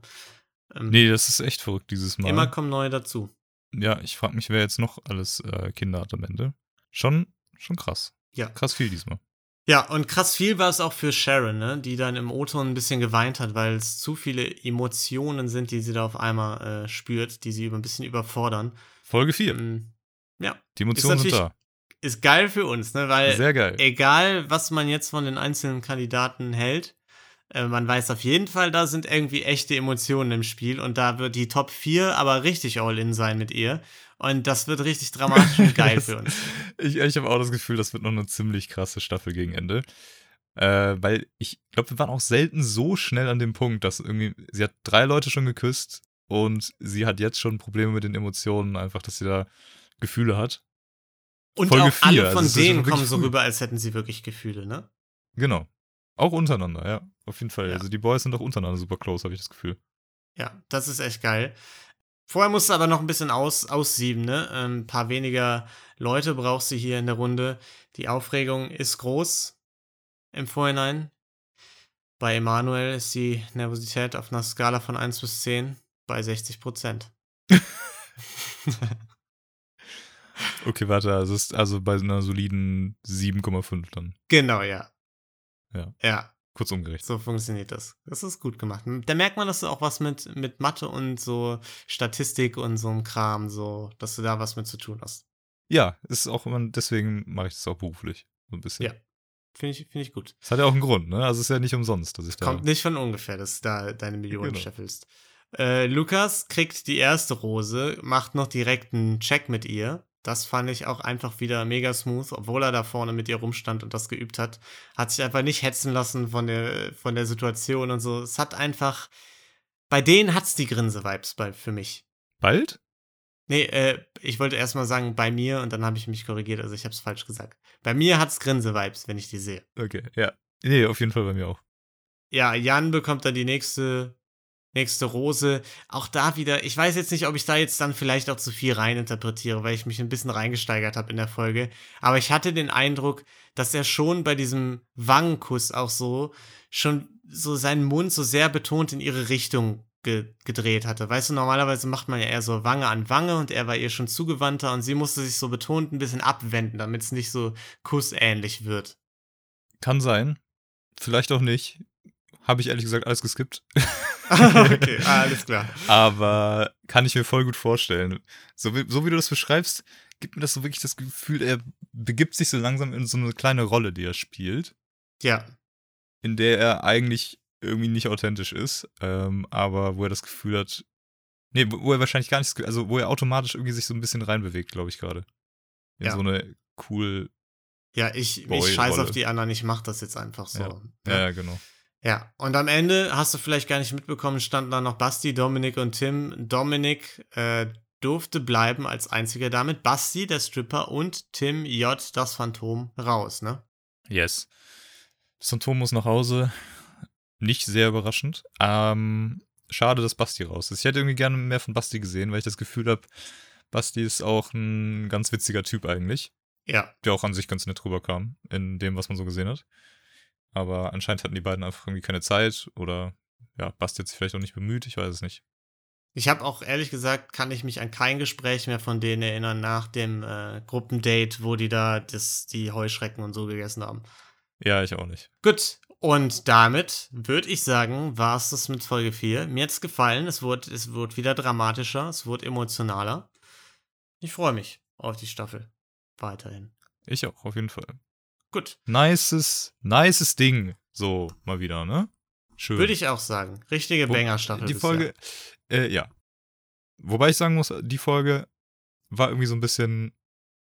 Ähm, Nee, das ist echt verrückt dieses Mal. Immer kommen neue dazu. ja, ich frage mich, wer jetzt noch alles äh, Kinder hat am Ende. Schon, schon krass. Ja. Krass viel diesmal. Ja, und krass viel war es auch für Sharon, ne? die dann im O-Ton ein bisschen geweint hat, weil es zu viele Emotionen sind, die sie da auf einmal äh, spürt, die sie über ein bisschen überfordern. Folge 4. Ähm, ja, Die Emotionen sind da. ist geil für uns, ne? Weil Sehr geil. egal, was man jetzt von den einzelnen Kandidaten hält, äh, man weiß auf jeden Fall, da sind irgendwie echte Emotionen im Spiel und da wird die Top 4 aber richtig all-in sein mit ihr. Und das wird richtig dramatisch und geil für uns. Ich, ich habe auch das Gefühl, das wird noch eine ziemlich krasse Staffel gegen Ende. Äh, weil ich glaube, wir waren auch selten so schnell an dem Punkt, dass irgendwie, sie hat drei Leute schon geküsst und sie hat jetzt schon Probleme mit den Emotionen, einfach, dass sie da Gefühle hat. Und Folge auch alle vier, von also es ist denen kommen so rüber, als hätten sie wirklich Gefühle, ne? Genau. Auch untereinander, ja. Auf jeden Fall. Ja. Also die Boys sind auch untereinander super close, habe ich das Gefühl. Ja, das ist echt geil. Vorher musst du aber noch ein bisschen aus, aussieben, ne? Ein paar weniger Leute brauchst du hier in der Runde. Die Aufregung ist groß im Vorhinein. Bei Emanuel ist die Nervosität auf einer Skala von 1 bis 10 bei 60 Prozent. Okay, warte, also ist also bei einer soliden 7,5 dann. genau, ja. Ja. Ja, Kurz umgerechnet. so funktioniert das. Das ist gut gemacht. Da merkt man, dass du auch was mit, mit Mathe und so Statistik und so einem Kram, so, dass du da was mit zu tun hast. Ja, ist auch immer, deswegen mache ich das auch beruflich. So ein bisschen. Ja. Finde ich, find ich gut. Das hat ja auch einen Grund, ne? Also es ist ja nicht umsonst, dass ich da. Kommt nicht von ungefähr, dass du da deine Millionen Genau. scheffelst. Äh, Lukas kriegt die erste Rose, macht noch direkt einen Check mit ihr. Das fand ich auch einfach wieder mega smooth, obwohl er da vorne mit ihr rumstand und das geübt hat. Hat sich einfach nicht hetzen lassen von der, von der Situation und so. Es hat einfach. Bei denen hat's die Grinse-Vibes bei, für mich. Bald? Nee, äh, ich wollte erstmal sagen, bei mir und dann habe ich mich korrigiert, also ich habe es falsch gesagt. Bei mir hat's Grinse-Vibes, wenn ich die sehe. Okay, ja. Nee, auf jeden Fall bei mir auch. Ja, Jan bekommt dann die nächste, nächste Rose. Auch da wieder, ich weiß jetzt nicht, ob ich da jetzt dann vielleicht auch zu viel reininterpretiere, weil ich mich ein bisschen reingesteigert habe in der Folge. Aber ich hatte den Eindruck, dass er schon bei diesem Wangenkuss auch so, schon so seinen Mund so sehr betont in ihre Richtung ge gedreht hatte. Weißt du, normalerweise macht man ja eher so Wange an Wange und er war ihr schon zugewandter und sie musste sich so betont ein bisschen abwenden, damit es nicht so kussähnlich wird. Kann sein. Vielleicht auch nicht. Habe ich ehrlich gesagt alles geskippt. okay, alles klar. Aber kann ich mir voll gut vorstellen. So wie, so wie du das beschreibst, gibt mir das so wirklich das Gefühl, er begibt sich so langsam in so eine kleine Rolle, die er spielt, Ja, in der er eigentlich irgendwie nicht authentisch ist, ähm, aber wo er das Gefühl hat, nee, wo er wahrscheinlich gar nicht, also wo er automatisch irgendwie sich so ein bisschen reinbewegt, glaube ich gerade. In Ja. so eine cool, Ja, ich, ich scheiß auf die anderen, ich mach das jetzt einfach so. Ja. ja, ja, genau. Ja, und am Ende, hast du vielleicht gar nicht mitbekommen, standen da noch Basti, Dominik und Tim. Dominik äh, durfte bleiben als einziger damit. Basti, der Stripper, und Tim J., das Phantom, raus, ne? Yes. Das Phantom muss nach Hause. Nicht sehr überraschend. Ähm, schade, dass Basti raus ist. Ich hätte irgendwie gerne mehr von Basti gesehen, weil ich das Gefühl habe, Basti ist auch ein ganz witziger Typ eigentlich. Ja, Der auch an sich ganz nett rüberkam, in dem, was man so gesehen hat. Aber anscheinend hatten die beiden einfach irgendwie keine Zeit oder ja, Basti hat sich vielleicht auch nicht bemüht, ich weiß es nicht. ich habe auch ehrlich gesagt, kann ich mich an kein Gespräch mehr von denen erinnern nach dem äh, Gruppendate, wo die da das, die Heuschrecken und so gegessen haben. Ja, ich auch nicht. Gut, und damit würde ich sagen, war es das mit Folge 4. Mir hat's gefallen, es wurde, es wurde wieder dramatischer, es wurde emotionaler. Ich freue mich auf die Staffel. Weiterhin. Ich auch, auf jeden Fall. Gut, Nices, nices Ding. So, mal wieder, ne? Schön. würde ich auch sagen. Richtige Banger-Staffel. Die. Folge, äh, ja. Wobei ich sagen muss, die Folge war irgendwie so ein bisschen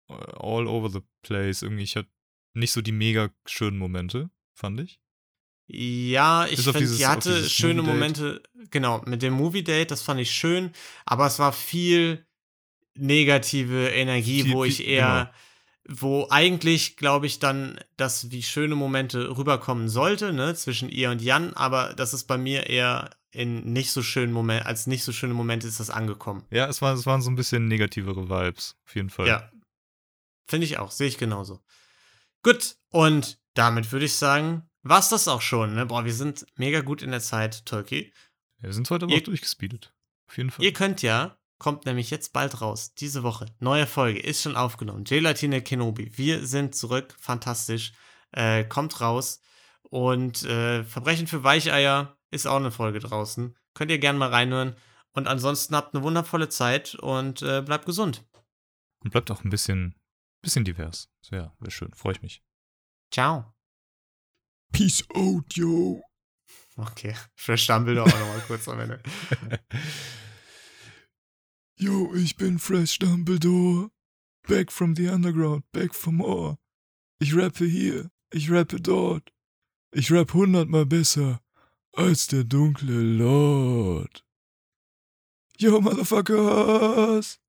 äh, all over the place. Irgendwie, ich hatte nicht so die mega schönen Momente, fand ich. Ja, ich finde, sie hatte schöne. Momente. Genau, mit dem Movie-Date, das fand ich schön, aber es war viel negative Energie, Viel- wo ich eher, wo eigentlich, glaube ich, dann, dass wie schöne Momente rüberkommen sollte, ne, zwischen ihr und Jan, aber das ist bei mir eher in nicht so schönen Momenten, als nicht so schöne Momente ist das angekommen. Ja, es, war, es waren so ein bisschen negativere Vibes, auf jeden Fall. Ja. Finde ich auch, sehe ich genauso. Gut, und damit würde ich sagen, war's das auch schon, ne? Boah, wir sind mega gut in der Zeit, Tolki. Ja, wir sind heute aber auch durchgespeedet. Auf jeden Fall. Ihr könnt ja, kommt nämlich jetzt bald raus, diese Woche, neue Folge, ist schon aufgenommen. Gelatine Kenobi, wir sind zurück, fantastisch, äh, kommt raus. Und äh, Verbrechen für Weicheier ist auch eine Folge draußen. Könnt ihr gerne mal reinhören. Und ansonsten habt eine wundervolle Zeit und äh, bleibt gesund. Und bleibt auch ein bisschen, bisschen divers. So, ja, wäre schön. Freue ich mich. Ciao. Peace out, yo. Okay, Fresh Dumbledore auch nochmal kurz am Ende. Yo, ich bin Fresh Dumbledore. Back from the underground, back for more. Ich rappe hier, ich rappe dort. Ich rapp hundertmal besser als der dunkle Lord. Yo, Motherfuckers!